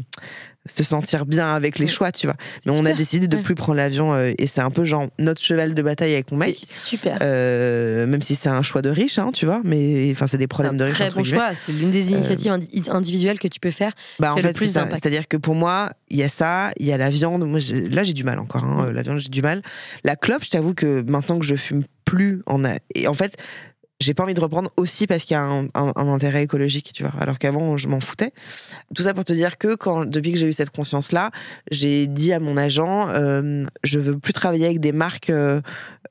se sentir bien avec les choix, tu vois. Mais on a décidé de plus prendre l'avion euh, et c'est un peu genre notre cheval de bataille avec mon mec.
Super.
Euh, même si c'est un choix de riche, hein, tu vois, mais enfin c'est des problèmes de riche.
Très bon choix. C'est l'une des euh, initiatives individuelles que tu peux faire.
Bah en fait, c'est-à-dire que pour moi, il y a ça, il y a la viande. Moi, là, j'ai du mal encore. Hein, la viande, j'ai du mal. La clope, je t'avoue que maintenant que je fume plus, en a... et en fait, j'ai pas envie de reprendre aussi parce qu'il y a un, intérêt écologique, tu vois. Alors qu'avant, je m'en foutais. Tout ça pour te dire que quand, depuis que j'ai eu cette conscience-là, j'ai dit à mon agent, euh, je veux plus travailler avec des marques euh,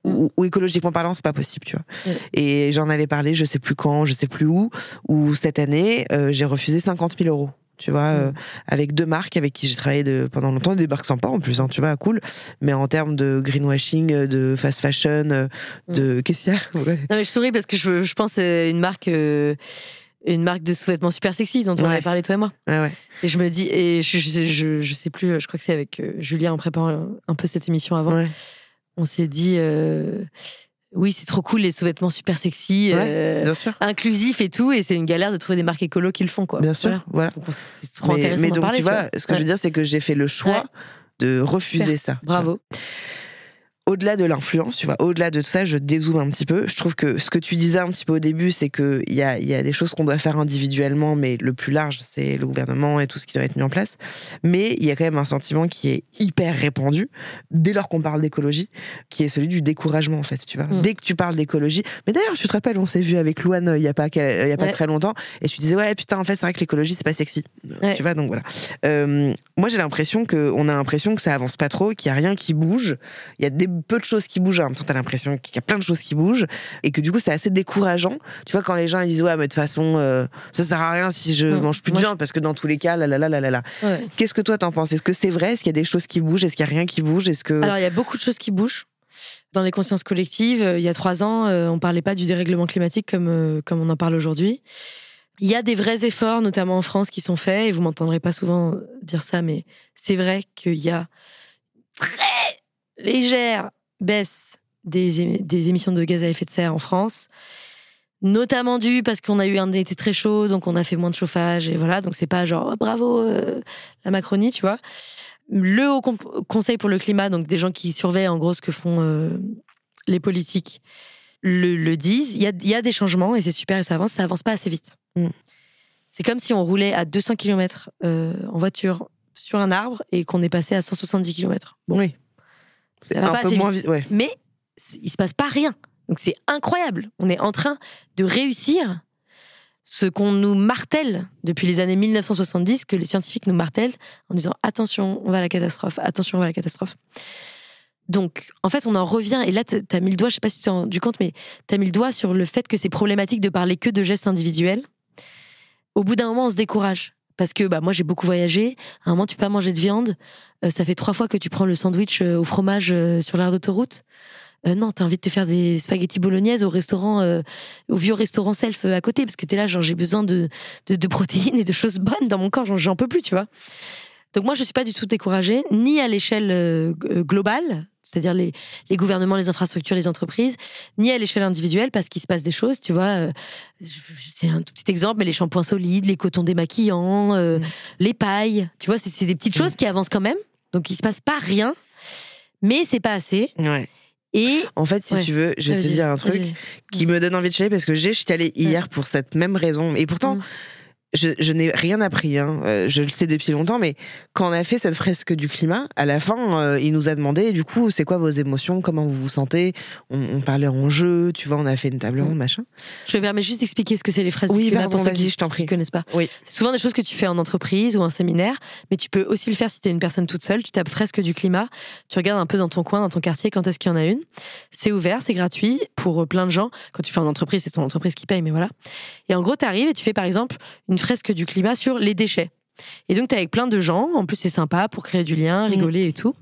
où, écologiquement parlant, c'est pas possible, tu vois. Et j'en avais parlé, je sais plus quand, je sais plus où, où cette année, euh, j'ai refusé 50 000 euros tu vois, euh, mm. avec deux marques avec qui j'ai travaillé de, pendant longtemps, des marques sympas en plus, hein, tu vois, cool. Mais en termes de greenwashing, euh, de fast fashion, euh, de. Mm. Qu'est-ce qu'il y a
Non, mais je souris parce que je, je pense à une marque. une marque de sous-vêtements super sexy dont on avait parlé toi et moi.
ouais.
Et je me dis, et je, je, je, sais plus, je crois que c'est avec Julien en préparant un peu cette émission avant. On s'est dit, oui, c'est trop cool les sous-vêtements super sexy,
euh,
inclusifs et tout, et c'est une galère de trouver des marques écolo qui le font, quoi.
Bien sûr, voilà.
C'est trop intéressant. Mais donc, tu vois,
ce que je veux dire, c'est que j'ai fait le choix de refuser ça.
Bravo
au-delà de l'influence, tu vois, au-delà de tout ça, je dézoome un petit peu. Je trouve que ce que tu disais un petit peu au début, c'est qu'il y a, y a des choses qu'on doit faire individuellement, mais le plus large, c'est le gouvernement et tout ce qui doit être mis en place. Mais il y a quand même un sentiment qui est hyper répandu dès lors qu'on parle d'écologie, qui est celui du découragement, en fait, tu vois. Mm. Dès que tu parles d'écologie, mais d'ailleurs, tu te rappelles, on s'est vu avec Louane euh, il y a pas, y a pas très longtemps, et tu disais, ouais, putain, en fait, c'est vrai que l'écologie, c'est pas sexy. Tu vois, donc voilà. Euh, moi, j'ai l'impression que, on a l'impression que ça avance pas trop, qu'il y a rien qui bouge. Il y a des peu de choses qui bougent. En même temps, t'as l'impression qu'il y a plein de choses qui bougent et que du coup, c'est assez décourageant. Tu vois, quand les gens ils disent ouais, mais de toute façon, euh, ça sert à rien si je mange plus de viande parce que dans tous les cas, là, là, là, là, là. Qu'est-ce que toi t'en penses? Est-ce que c'est vrai? Est-ce qu'il y a des choses qui bougent? Est-ce qu'il y a rien qui bouge? Est-ce que
alors il y a beaucoup de choses qui bougent. Dans les consciences collectives, euh, il y a trois ans, euh, on parlait pas du dérèglement climatique comme comme on en parle aujourd'hui. Il y a des vrais efforts, notamment en France, qui sont faits, et vous m'entendrez pas souvent dire ça, mais c'est vrai qu'il y a très légère baisse des, des, émissions de gaz à effet de serre en France, notamment dû parce qu'on a eu un été très chaud, donc on a fait moins de chauffage, et voilà, donc c'est pas genre oh, bravo euh, la Macronie, tu vois. Le Haut Conseil pour le climat, donc des gens qui surveillent en gros ce que font euh, les politiques, le, disent. Il y a, y a, des changements et c'est super et ça avance, ça avance pas assez vite. Mm. C'est comme si on roulait à 200 km euh, en voiture sur un arbre et qu'on est passé à 170 km.
Bon. Oui.
Ça va pas assez vite. Mais il se passe pas rien. Donc c'est incroyable. On est en train de réussir ce qu'on nous martèle depuis les années 1970, que les scientifiques nous martèlent en disant attention, on va à la catastrophe, attention, on va à la catastrophe. Donc, en fait, on en revient, et là, tu as mis le doigt, je sais pas si tu t'es rendu compte, mais tu as mis le doigt sur le fait que c'est problématique de parler que de gestes individuels. Au bout d'un moment, on se décourage. Parce que bah, moi, j'ai beaucoup voyagé. À un moment, tu peux pas manger de viande. Euh, ça fait trois fois que tu prends le sandwich euh, au fromage euh, sur l'aire d'autoroute. Non, t'as envie de te faire des spaghettis bolognaises au restaurant, au vieux restaurant self à côté, parce que t'es là, genre j'ai besoin de, de, protéines et de choses bonnes dans mon corps, j'en peux plus, tu vois. Donc moi, je suis pas du tout découragée, ni à l'échelle globale, c'est-à-dire les, les, gouvernements, les infrastructures, les entreprises, ni à l'échelle individuelle, parce qu'il se passe des choses, tu vois. c'est un tout petit exemple, mais les shampoings solides, les cotons démaquillants, mmh. les pailles, tu vois, c'est des petites mmh. choses qui avancent quand même. Donc il se passe pas rien, mais c'est pas assez.
Ouais. Et en fait, si tu veux, je vais te dire un truc qui me donne envie de chialer parce que j'ai chialé hier pour cette même raison. Et pourtant, mm. Je, n'ai rien appris, hein. Euh, je le sais depuis longtemps, mais quand on a fait cette fresque du climat, à la fin, euh, il nous a demandé, du coup, c'est quoi vos émotions, comment vous vous sentez? On, parlait en jeu, tu vois, on a fait une table ronde, machin.
Je me permets juste d'expliquer ce que c'est les fresques
oui,
du climat
pour
ceux qui ne connaissent pas.
Oui.
C'est souvent des choses que tu fais en entreprise ou en séminaire, mais tu peux aussi le faire si tu es une personne toute seule. Tu tapes fresque du climat, tu regardes un peu dans ton coin, dans ton quartier, quand est-ce qu'il y en a une. C'est ouvert, c'est gratuit pour plein de gens. Quand tu fais en entreprise, c'est ton entreprise qui paye, mais voilà. Et en gros, tu arrives et tu fais par exemple une fresque du climat sur les déchets. Et donc, tu es avec plein de gens. En plus, c'est sympa pour créer du lien, mm. rigoler et tout.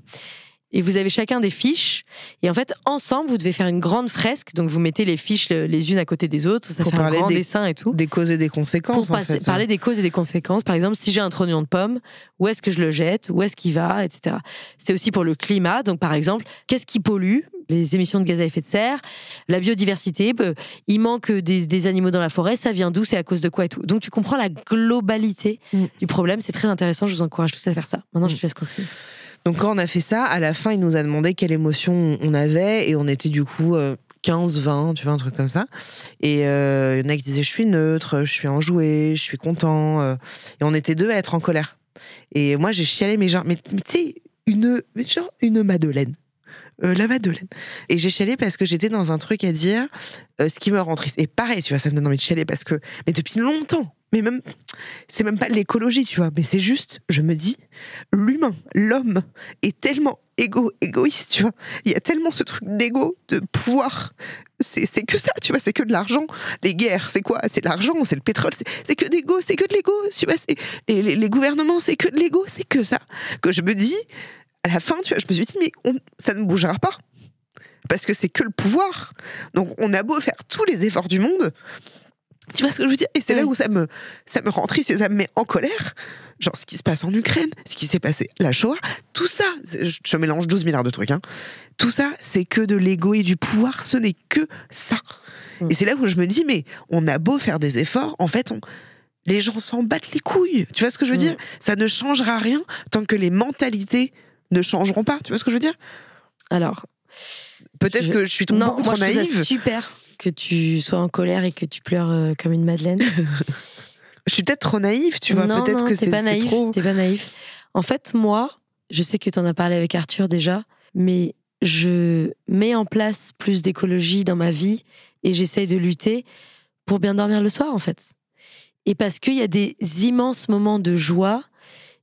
Et vous avez chacun des fiches. Et en fait, ensemble, vous devez faire une grande fresque. Donc, vous mettez les fiches les unes à côté des autres. Ça fait un grand dessin et tout.
Des causes et des conséquences.
Pour
en
parler des causes et des conséquences. Par exemple, si j'ai un trognon de pomme, où est-ce que je le jette? Où est-ce qu'il va? Etc. C'est aussi pour le climat. Donc, par exemple, qu'est-ce qui pollue? Les émissions de gaz à effet de serre, la biodiversité, bah, il manque des, animaux dans la forêt, ça vient d'où, c'est à cause de quoi et tout. Donc tu comprends la globalité mm. du problème, c'est très intéressant, je vous encourage tous à faire ça. Maintenant, je mm. te laisse continuer.
Donc quand on a fait ça, à la fin, il nous a demandé quelle émotion on avait et on était du coup 15, euh, 20, tu vois, un truc comme ça. Et euh, il y en a qui disaient je suis neutre, je suis enjoué, je suis content. Euh. et on était deux à être en colère. Et moi, j'ai chialé mes gens, mais, tu sais, une, genre une Madeleine. Euh, la Madeleine. Et j'ai chialé parce que j'étais dans un truc à dire euh, ce qui me rend triste. Et pareil, tu vois, ça me donne envie de chialer parce que, mais depuis longtemps, mais même, c'est même pas l'écologie, tu vois, mais c'est juste, je me dis, l'humain, l'homme est tellement égo, égoïste, tu vois. Il y a tellement ce truc d'égo, de pouvoir. C'est que ça, tu vois, c'est que de l'argent. Les guerres, c'est quoi? C'est l'argent, c'est le pétrole, c'est que d'égo, c'est que de l'ego, tu vois. Les, les, les gouvernements, c'est que de l'ego, c'est que ça. Que je me dis, à la fin, tu vois, je me suis dit, mais ça ne bougera pas. Parce que c'est que le pouvoir. Donc, on a beau faire tous les efforts du monde. Tu vois ce que je veux dire? Et c'est là où ça me, ça me rend triste et ça me met en colère. Genre, ce qui se passe en Ukraine, ce qui s'est passé, la Shoah, tout ça, je, mélange 12 milliards de trucs, hein. Tout ça, c'est que de l'ego et du pouvoir, ce n'est que ça. Mm. Et c'est là où je me dis, mais on a beau faire des efforts, en fait, on, les gens s'en battent les couilles. Tu vois ce que je veux mm. dire? Ça ne changera rien tant que les mentalités ne changeront pas. Tu vois ce que je veux dire?
Alors.
Peut-être que je suis beaucoup trop naïve.
super que tu sois en colère et que tu pleures euh, comme une madeleine.
je suis peut-être trop naïve, tu vois. Peut-être que c'est
pas naïf.
Trop...
T'es pas naïf. En fait, moi, je sais que tu en as parlé avec Arthur déjà, mais je mets en place plus d'écologie dans ma vie et j'essaye de lutter pour bien dormir le soir, en fait. Et parce qu'il y a des immenses moments de joie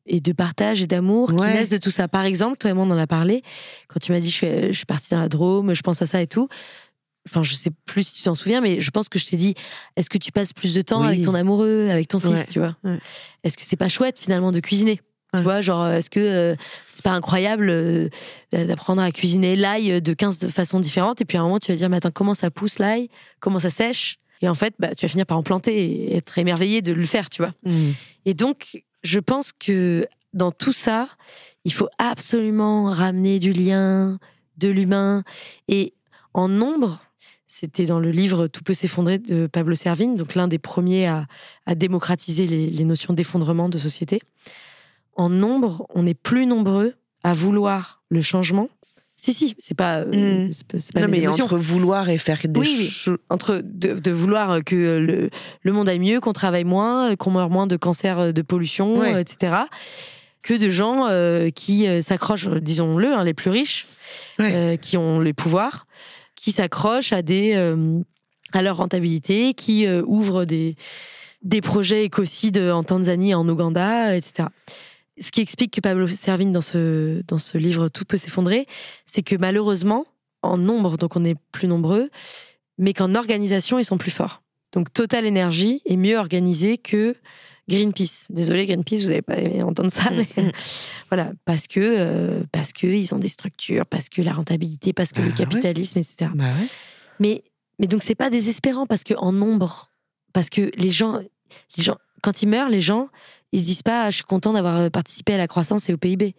et de partage et d'amour qui naissent de tout ça. Par exemple, toi et moi, on en a parlé. Quand tu m'as dit, je suis, je suis partie dans la Drôme, je pense à ça et tout. Enfin, je sais plus si tu t'en souviens, mais je pense que je t'ai dit, est-ce que tu passes plus de temps avec ton amoureux, avec ton fils, tu vois? Est-ce que c'est pas chouette finalement de cuisiner? Tu vois, genre, est-ce que euh, c'est pas incroyable euh, d'apprendre à cuisiner l'ail de 15 façons différentes et puis à un moment tu vas dire, mais attends, comment ça pousse l'ail? Comment ça sèche? Et en fait, bah, tu vas finir par en planter et être émerveillé de le faire, tu vois? Mmh. Et donc, je pense que dans tout ça, il faut absolument ramener du lien, de l'humain. Et en nombre, c'était dans le livre Tout peut s'effondrer de Pablo Servigne, donc l'un des premiers à, démocratiser les, notions d'effondrement de société. En nombre, on est plus nombreux à vouloir le changement si, si, c'est pas. Euh,
hmm. pas non, mais entre vouloir et faire des choses.
Entre de, vouloir que le, le monde aille mieux, qu'on travaille moins, qu'on meure moins de cancer, de pollution, etc. Que de gens euh, qui euh, s'accrochent, disons-le, hein, les plus riches, qui ont les pouvoirs, qui s'accrochent à des à leur rentabilité, qui ouvrent des des projets écocides en Tanzanie, en Ouganda, etc ce qui explique que Pablo Servigne, dans ce, dans ce livre Tout peut s'effondrer, c'est que malheureusement, en nombre, donc on est plus nombreux, mais qu'en organisation, ils sont plus forts. Donc Total Energy est mieux organisé que Greenpeace. Désolé Greenpeace, vous n'avez pas aimé entendre ça, mais voilà, parce que euh, parce que ils ont des structures, parce que la rentabilité, parce que le bah capitalisme, etc.
Bah
mais mais donc c'est pas désespérant parce que en nombre, parce que les gens, les gens, quand ils meurent, les gens, ils se disent pas je suis content d'avoir euh, participé à la croissance et au PIB.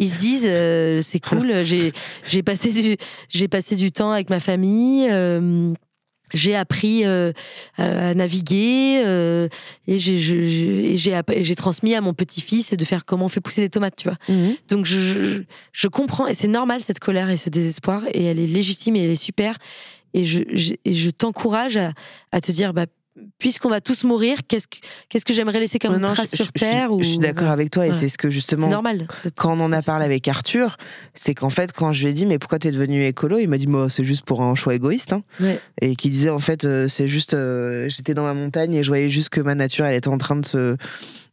Ils se disent euh, c'est cool, j'ai j'ai passé du j'ai passé du temps avec ma famille. Euh, j'ai appris à naviguer et j'ai transmis à mon petit-fils de faire comment on fait pousser des tomates, tu vois. Mhm. Donc je, je, comprends et c'est normal cette colère et ce désespoir et elle est légitime et elle est super et je, je, je t'encourage à, à, te dire bah puisqu'on va tous mourir, qu'est-ce que, qu'est-ce que j'aimerais laisser comme
Non,
trace
je,
sur
je-
Terre
je,
ou...
je suis d'accord avec toi et
Ouais.
c'est ce que justement
C'est normal.
quand on en a parlé avec Arthur, c'est qu'en fait quand je lui ai dit mais pourquoi t'es devenu écolo, il m'a dit moi c'est juste pour un choix égoïste hein.
Ouais.
et qui disait en fait euh, c'est juste euh, j'étais dans ma montagne et je voyais juste que ma nature elle était en train de se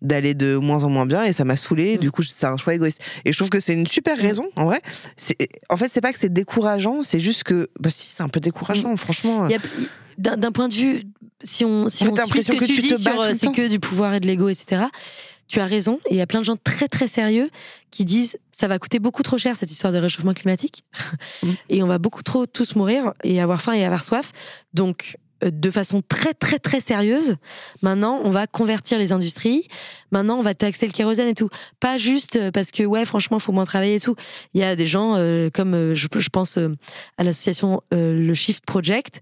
d'aller de moins en moins bien et ça m'a saoulé
Mm.
du coup c'est un choix égoïste et je trouve que c'est une super
Mm.
raison en vrai c'est en fait c'est pas que c'est décourageant c'est juste que bah si c'est un peu décourageant franchement
a- il- D'un d'un point de vue, si on, si on suit ce que,
que
tu
tu
dis sur euh, c'est que du pouvoir et de l'ego, etc., tu as raison. Et il y a plein de gens très très sérieux qui disent ça va coûter beaucoup trop cher cette histoire de réchauffement climatique
Mm.
et on va beaucoup trop tous mourir et avoir faim et avoir soif. Donc euh, de façon très très très sérieuse, maintenant on va convertir les industries, maintenant on va taxer le kérosène et tout. Pas juste euh, parce que ouais franchement il faut moins travailler et tout. Il y a des gens euh, comme euh, je, je pense euh, à l'association le Shift Project.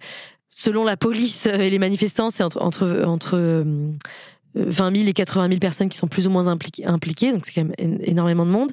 Selon la police euh, et les manifestants, c'est entre, entre, entre euh, 20 000 et 80 000 personnes qui sont plus ou moins impliquées, donc c'est quand même énormément de monde.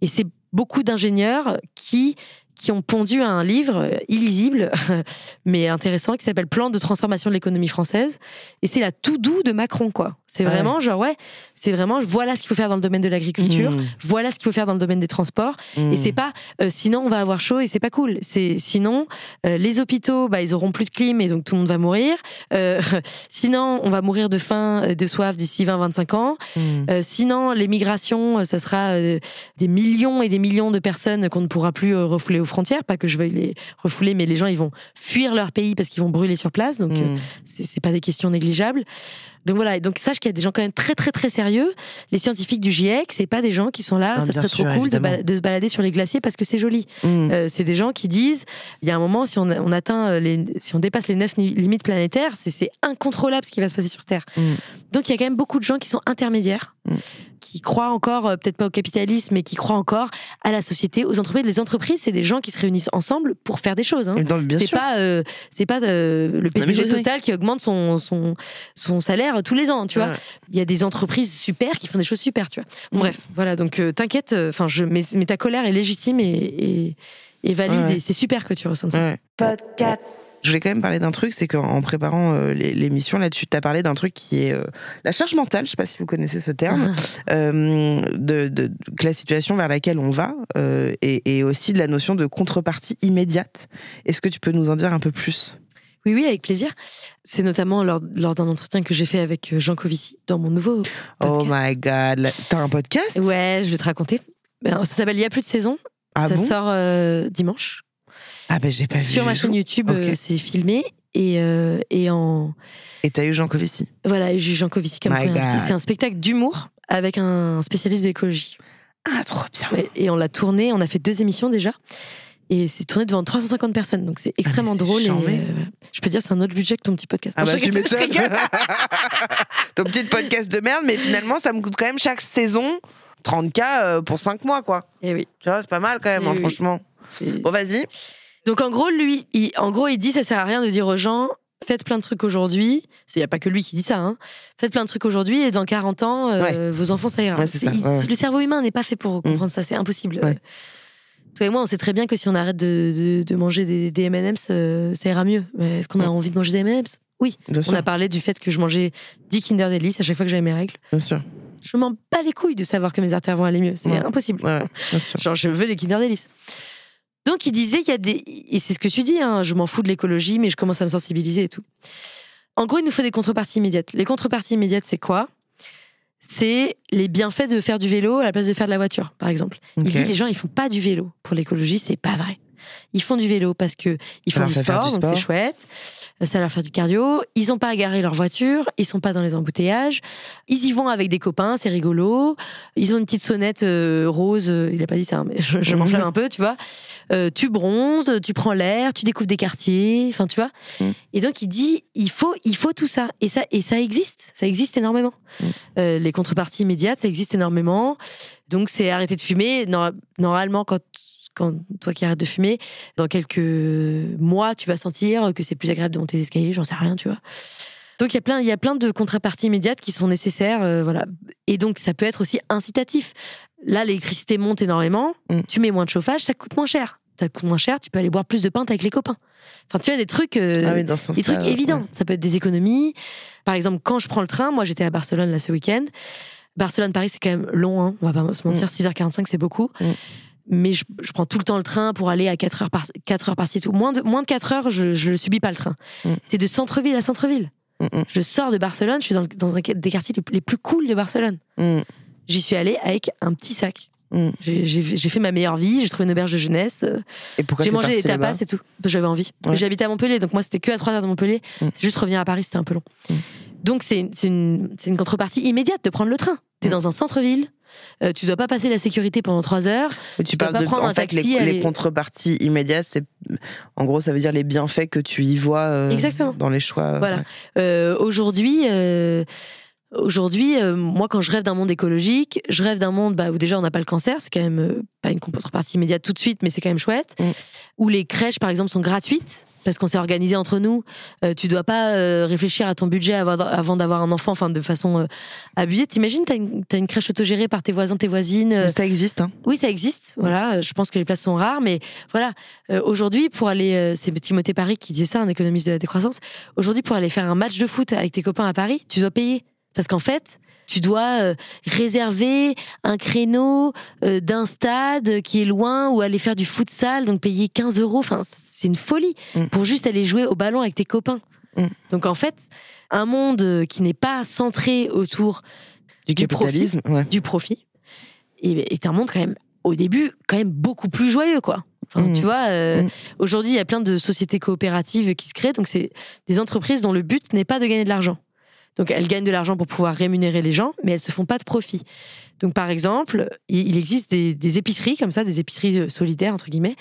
Et c'est beaucoup d'ingénieurs qui, qui ont pondu un livre euh, illisible, mais intéressant, qui s'appelle Plan de transformation de l'économie française. Et c'est la tout doux de Macron, quoi. C'est
Ouais.
vraiment genre, ouais, c'est vraiment, voilà ce qu'il faut faire dans le domaine de l'agriculture,
Mmh,
voilà ce qu'il faut faire dans le domaine des transports.
mmh.
Et c'est pas euh, sinon on va avoir chaud et c'est pas cool. C'est sinon euh, les hôpitaux bah ils auront plus de clim et donc tout le monde va mourir. Euh, sinon on va mourir de faim, de soif d'ici 20-25 ans.
Mmh.
Sinon les migrations, ça sera des millions et des millions de personnes qu'on ne pourra plus refouler aux frontières. Pas que je veuille les refouler, mais les gens ils vont fuir leur pays parce qu'ils vont brûler sur place. Donc
Mmh.
c'est pas des questions négligeables. Donc voilà, et donc sache qu'il y a des gens quand même très très très sérieux. Les scientifiques du GIEC, c'est pas des gens qui sont là,
Ah,
ça serait
sûr,
trop cool de, se balader sur les glaciers parce que c'est joli.
Mmh.
Euh, c'est des gens qui disent, il y a un moment, si on, on atteint euh, les, si on dépasse les neuf limites planétaires, c'est- incontrôlable ce qui va se passer sur Terre.
Mm.
Donc il y a quand même beaucoup de gens qui sont intermédiaires,
Mm.
qui croient encore, euh, peut-être pas au capitalisme, mais qui croient encore à la société, aux entreprises. Les entreprises, c'est des gens qui se réunissent ensemble pour faire des choses. hein. C'est pas, euh, c'est pas euh, le PDG total qui augmente son, son, son salaire tous les ans, tu vois.
Ouais.
Il y a des entreprises super qui font des choses super, tu vois. Bon,
Mm.
Bref, voilà, donc euh, t'inquiète, euh, enfin, je, mais, mais ta colère est légitime et, et, et valide,
Ouais.
c'est super que tu ressentes ça.
Ouais. Je voulais quand même parler d'un truc, c'est qu'en préparant euh, l'émission là, tu t'as parlé d'un truc qui est euh, la charge mentale. Je sais pas si vous connaissez ce terme, euh, de, la situation vers laquelle on va, euh, et, et aussi de la notion de contrepartie immédiate. Est-ce que tu peux nous en dire un peu plus?
Oui, oui, avec plaisir. C'est notamment lors, lors d'un entretien que j'ai fait avec Jean Covici dans mon nouveau.
Oh
podcast.
my god, t'as un podcast?
Ouais, je vais te raconter. Ben, Ça s'appelle Il y a plus de saison.
Ah
ça
bon?
sort euh, dimanche.
Ah ben j'ai pas vu.
Sur ma chaîne. YouTube, euh, c'est filmé. Et, euh, et en.
Et t'as eu Jean Covici?
Voilà, j'ai Jean Covici comme. C'est un spectacle d'humour avec un spécialiste de l'écologie.
Ah trop bien.
Ouais, Et on l'a tourné, on a fait deux émissions déjà. Et c'est tourné devant 350 personnes, donc c'est extrêmement
Ah, c'est
drôle. Et, je peux dire, c'est un autre budget que ton petit podcast.
Ah
Non,
bah tu m'étonnes. Ton petit podcast de merde, mais finalement ça me coûte quand même chaque saison 30K euh, pour 5 mois quoi.
Eh oui,
Tu vois, c'est pas mal quand même,
Oui,
hein,
oui.
franchement. Bon vas-y.
Donc en gros, lui, il, en gros, il dit ça sert à rien de dire aux gens faites plein de trucs aujourd'hui. Il n'y a pas que lui qui dit ça. Hein. Faites plein de trucs aujourd'hui et dans 40 ans, euh, vos enfants, ça ira.
Ouais, c'est ça,
Il-
ouais, ouais.
Le cerveau humain n'est pas fait pour comprendre ça. C'est impossible. Toi et moi, on sait très bien que si on arrête de, de- de manger des, des M&M's, euh, ça ira mieux. Est-ce qu'on a envie de manger des M&M's? Oui.
Bien
On
sûr.
a parlé du fait que je mangeais 10 Kinder Delice à chaque fois que j'avais mes règles.
Bien sûr.
Je m'en bats les couilles de savoir que mes artères vont aller mieux. C'est
Ouais.
impossible.
Ouais, bien sûr.
Genre, je veux les Kinder Delice. Donc, il disait, il y a des. Et c'est ce que tu dis, hein, je m'en fous de l'écologie, mais je commence à me sensibiliser et tout. En gros, il nous faut des contreparties immédiates. Les contreparties immédiates, c'est quoi? C'est les bienfaits de faire du vélo à la place de faire de la voiture, par exemple. Il dit les gens, ils font pas du vélo pour l'écologie, c'est pas vrai. Ils font du vélo parce que ils font du sport,
du
donc
sport.
c'est chouette. Ça leur fait du cardio. Ils ont pas à garer leur voiture. Ils sont pas dans les embouteillages. Ils y vont avec des copains, c'est rigolo. Ils ont une petite sonnette euh, rose. euh, Il a pas dit ça, mais je, je m'enflamme un peu, tu vois. Euh, tu bronzes, tu prends l'air, tu découvres des quartiers. Enfin, tu vois.
Mm.
Et donc il dit, il faut, il faut tout ça. Et ça, et ça existe. Ça existe énormément.
Mm.
Euh, les contreparties immédiates, ça existe énormément. Donc c'est arrêter de fumer. Nor- Normalement, quand quand toi qui arrêtes de fumer, dans quelques mois, tu vas sentir que c'est plus agréable de monter les escaliers, j'en sais rien, tu vois. Donc il y a plein, il y a plein de contreparties immédiates qui sont nécessaires, euh, voilà. Et donc ça peut être aussi incitatif. Là, l'électricité monte énormément,
Mm.
tu mets moins de chauffage, ça coûte moins cher. ça coûte moins cher, tu peux aller boire plus de pintes avec les copains. Enfin, tu vois, des trucs, euh,
Ah oui, dans ce
des trucs évidents. Ça peut être des économies. Par exemple, quand je prends le train, moi j'étais à Barcelone là ce week-end. Barcelone-Paris, c'est quand même long, hein, on va pas se mentir, 6h45, c'est beaucoup.
Mm.
Mais je, je prends tout le temps le train pour aller à 4 heures par, 4 heures et tout. Moins de, moins de 4 heures, je, le subis pas le train.
Mm.
C'est de centre-ville à centre-ville.
Mm, mm.
Je sors de Barcelone, je suis dans, un des quartiers les, les plus cool de Barcelone.
Mm,
J'y suis allée avec un petit sac. J'ai fait ma meilleure vie, j'ai trouvé une auberge de jeunesse, euh,
Et pourquoi
j'ai mangé des tapas et tout. J'avais envie.
Ouais.
J'habitais à Montpellier, donc moi c'était que à 3 heures de Montpellier. Juste revenir à Paris, c'était un peu long. Donc c'est une, une contrepartie immédiate de prendre le train. T'es dans un centre-ville, euh, tu dois pas passer la sécurité pendant 3 heures.
Tu
Tu dois
parles
pas
de
prendre
en
un
fait,
taxi,
les,
aller-
les contreparties immédiates, c'est en gros ça veut dire les bienfaits que tu y vois euh,
Exactement.
dans les choix. euh,
Voilà.
ouais.
Euh, aujourd'hui, aujourd'hui, euh, moi, quand je rêve d'un monde écologique, je rêve d'un monde bah, où déjà on n'a pas le cancer, c'est quand même euh, pas une contrepartie immédiate tout de suite, mais c'est quand même chouette.
Mm.
Où les crèches, par exemple, sont gratuites. Parce qu'on s'est organisé entre nous, euh, tu dois pas euh, réfléchir à ton budget avant, d'avoir un enfant, enfin de façon euh, abusée. T'imagines, t'as une, t'as une crèche autogérée par tes voisins, tes voisines. euh,
Ça existe. Hein.
oui, ça existe. Voilà, je pense que les places sont rares, mais voilà. Aujourd'hui, pour aller, c'est Timothée Paris qui disait ça, un économiste de la décroissance. Aujourd'hui, pour aller faire un match de foot avec tes copains à Paris, tu dois payer parce qu'en fait, tu dois euh, réserver un créneau euh, d'un stade qui est loin ou aller faire du futsal, donc payer 15 euros. Enfin, c'est une folie
Mm.
pour juste aller jouer au ballon avec tes copains.
Mm.
Donc en fait, un monde euh, qui n'est pas centré autour
Du
Du profit.
ouais.
du profit et est un monde quand même au début quand même beaucoup plus joyeux quoi. Enfin,
Mhm.
tu vois, euh, aujourd'hui il y a plein de sociétés coopératives qui se créent, donc c'est des entreprises dont le but n'est pas de gagner de l'argent. Donc elles gagnent de l'argent pour pouvoir rémunérer les gens, mais elles se font pas de profit. Donc par exemple, il existe des, des épiceries comme ça, des épiceries euh, solidaires entre guillemets.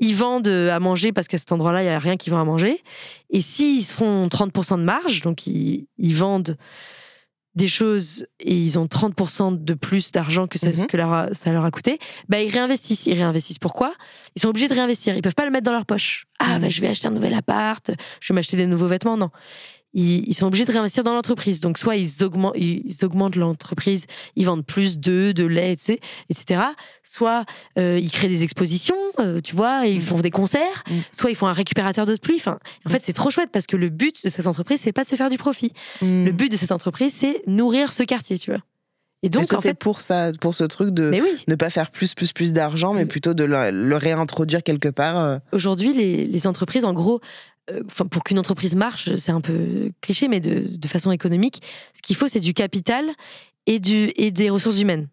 Ils vendent euh, à manger parce qu'à cet endroit-là il y a rien qui vend à manger. Et s'ils se font 30% de marge, donc ils, ils vendent des choses et ils ont 30% de plus d'argent que ça,
Mhm.
ce que leur a- ça leur a coûté, bah ils réinvestissent. Ils réinvestissent pourquoi Ils sont obligés de réinvestir. Ils peuvent pas le mettre dans leur poche. Ah bah je vais acheter un nouvel appart, je vais m'acheter des nouveaux vêtements. Non. Ils, ils sont obligés de réinvestir dans l'entreprise. Donc soit ils augmentent, ils augmentent l'entreprise, ils vendent plus d'œufs, de lait, etc. etc. Soit euh, ils créent des expositions, euh, tu vois, et ils font des concerts.
Mhm.
Soit ils font un récupérateur d'eau de pluie. Enfin, en fait, c'est trop chouette parce que le but de cette entreprise, c'est pas de se faire du profit.
Mm.
Le but de cette entreprise, c'est nourrir ce quartier, tu vois. Et donc, en fait,
pour ça, pour ce truc de
oui,
ne pas faire plus, plus, plus d'argent, mais
Mm.
plutôt de le, le réintroduire quelque part. euh.
aujourd'hui, les, les entreprises, en gros, enfin, pour qu'une entreprise marche, c'est un peu cliché, mais de, de façon économique, ce qu'il faut, c'est du capital et, du, et des ressources humaines.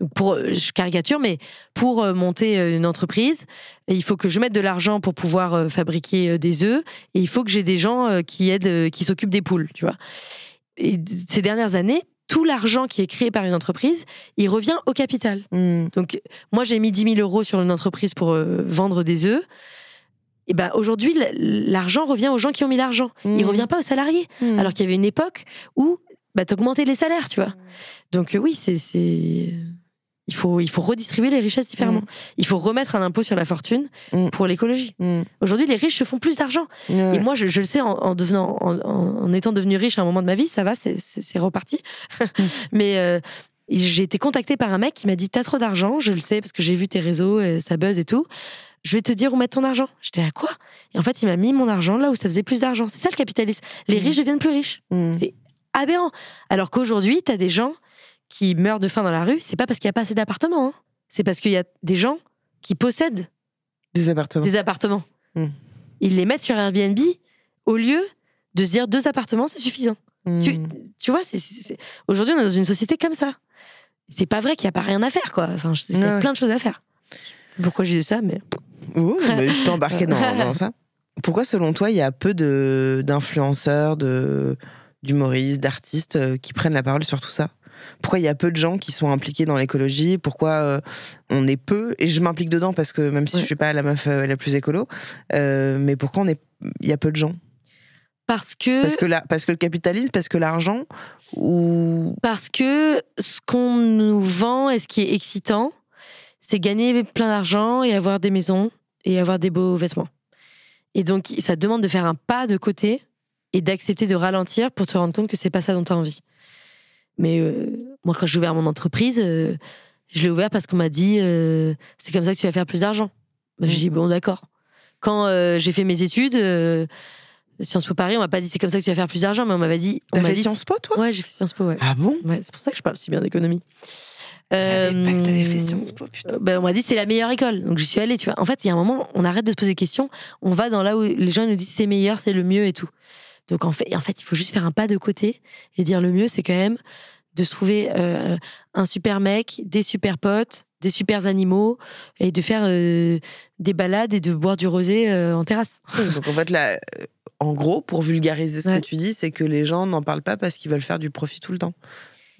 Donc pour, euh, je caricature, mais pour euh, monter euh, une entreprise, il faut que je mette de l'argent pour pouvoir euh, fabriquer euh, des œufs, et il faut que j'ai des gens euh, qui aident, euh, qui s'occupent des poules, tu vois. Et ces dernières années, tout l'argent qui est créé par une entreprise, il revient au capital.
Mm.
Donc, moi, j'ai mis 10 000 euros sur une entreprise pour euh, vendre des œufs. Et ben aujourd'hui, l'argent revient aux gens qui ont mis l'argent. Il
Mhm.
revient pas aux salariés.
Mm.
Alors qu'il y avait une époque où bah, t'augmentais les salaires, tu vois. Donc, euh, oui, c'est. Il faut, il faut redistribuer les richesses différemment. Il faut remettre un impôt sur la fortune
Mhm.
pour l'écologie. Aujourd'hui, les riches se font plus d'argent. Et moi, je, je le sais en, en devenant, en, étant devenu riche à un moment de ma vie, ça va, c'est- reparti. Mais euh, j'ai été contactée par un mec qui m'a dit T'as trop d'argent, je le sais parce que j'ai vu tes réseaux, ça buzz et tout. Je vais te dire où mettre ton argent. J'étais à quoi? Et en fait, il m'a mis mon argent là où ça faisait plus d'argent. C'est ça le capitalisme. Les
Mhm.
riches deviennent plus riches.
Mm.
C'est aberrant. Alors qu'aujourd'hui, t'as des gens qui meurent de faim dans la rue. C'est pas parce qu'il n'y a pas assez d'appartements. hein. C'est parce qu'il y a des gens qui possèdent
Des appartements.
des appartements.
Mm.
Ils les mettent sur Airbnb au lieu de se dire deux appartements, c'est suffisant.
Mm.
Tu, tu vois, c'est- c'est- c'est- aujourd'hui, on est dans une société comme ça. C'est pas vrai qu'il n'y a pas rien à faire, quoi. Enfin, je- il y a
Ouais.
plein de choses à faire. Pourquoi je dis ça, mais
Mais tu t'es embarqué dans, dans ça. Pourquoi, selon toi, il y a peu d'influenceurs, d'humoristes, d'artistes euh, qui prennent la parole sur tout ça? Pourquoi il y a peu de gens qui sont impliqués dans l'écologie? Pourquoi euh, on est peu? Et je m'implique dedans parce que même si
Ouais.
je suis pas la meuf euh, la plus écolo, euh, mais pourquoi on est il y a peu de gens?
Parce que
Parce que la, parce que le capitalisme, parce que l'argent ou
parce que ce qu'on nous vend et ce qui est excitant, c'est gagner plein d'argent et avoir des maisons et avoir des beaux vêtements. Et donc, ça demande de faire un pas de côté et d'accepter de ralentir pour te rendre compte que c'est pas ça dont tu as envie. Mais euh, moi, quand j'ai ouvert mon entreprise, euh, je l'ai ouvert parce qu'on m'a dit euh, c'est comme ça que tu vas faire plus d'argent. Bah, Je
Mm.
dis bon, d'accord. Quand j'ai fait mes études, Sciences Po Paris, on m'a pas dit c'est comme ça que tu vas faire plus d'argent, mais on m'avait dit. On m'a
fait
dit
Sciences Po, toi?
Ouais, j'ai fait Sciences Po, ouais.
Ah bon?
Ouais, c'est pour ça que je parle si bien d'économie.
Je savais pas que t'avais fait
Euh,
Sciences Po, putain.
ben, on m'a dit c'est la meilleure école. Donc j'y suis allée, tu vois. En fait, il y a un moment, on arrête de se poser des questions, on va dans là où les gens nous disent c'est meilleur, c'est le mieux et tout. Donc en fait, en fait, il faut juste faire un pas de côté et dire le mieux, c'est quand même de se trouver euh, un super mec, des super potes, des super animaux et de faire euh, des balades et de boire du rosé euh, en terrasse.
Donc en fait, là, en gros, pour vulgariser ce
Ouais.
que tu dis, c'est que les gens n'en parlent pas parce qu'ils veulent faire du profit tout le temps.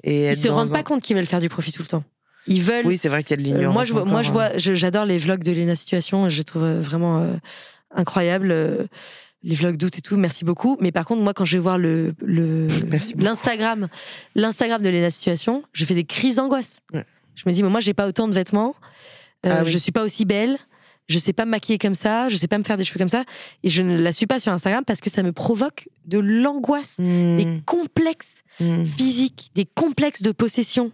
Et
Ils se rendent
un-
pas compte qu'ils veulent faire du profit tout le temps. Ils veulent
Oui, c'est vrai qu'il y a de
Euh,
l'ignorance.
moi, je moi, je vois, j'adore les vlogs de Léna Situation. Je les trouve euh, vraiment euh, incroyables. euh, les vlogs d'août et tout. Merci beaucoup. Mais par contre, moi, quand je vais voir le, l'Instagram, l'Instagram de Léna Situation, je fais des crises d'angoisse.
Ouais.
Je me dis, mais moi, j'ai pas autant de vêtements.
Ah oui.
Je suis pas aussi belle. Je sais pas me maquiller comme ça. Je sais pas me faire des cheveux comme ça. Et je ne la suis pas sur Instagram parce que ça me provoque de l'angoisse,
Hmm,
des complexes
hmm.
physiques, des complexes de possession,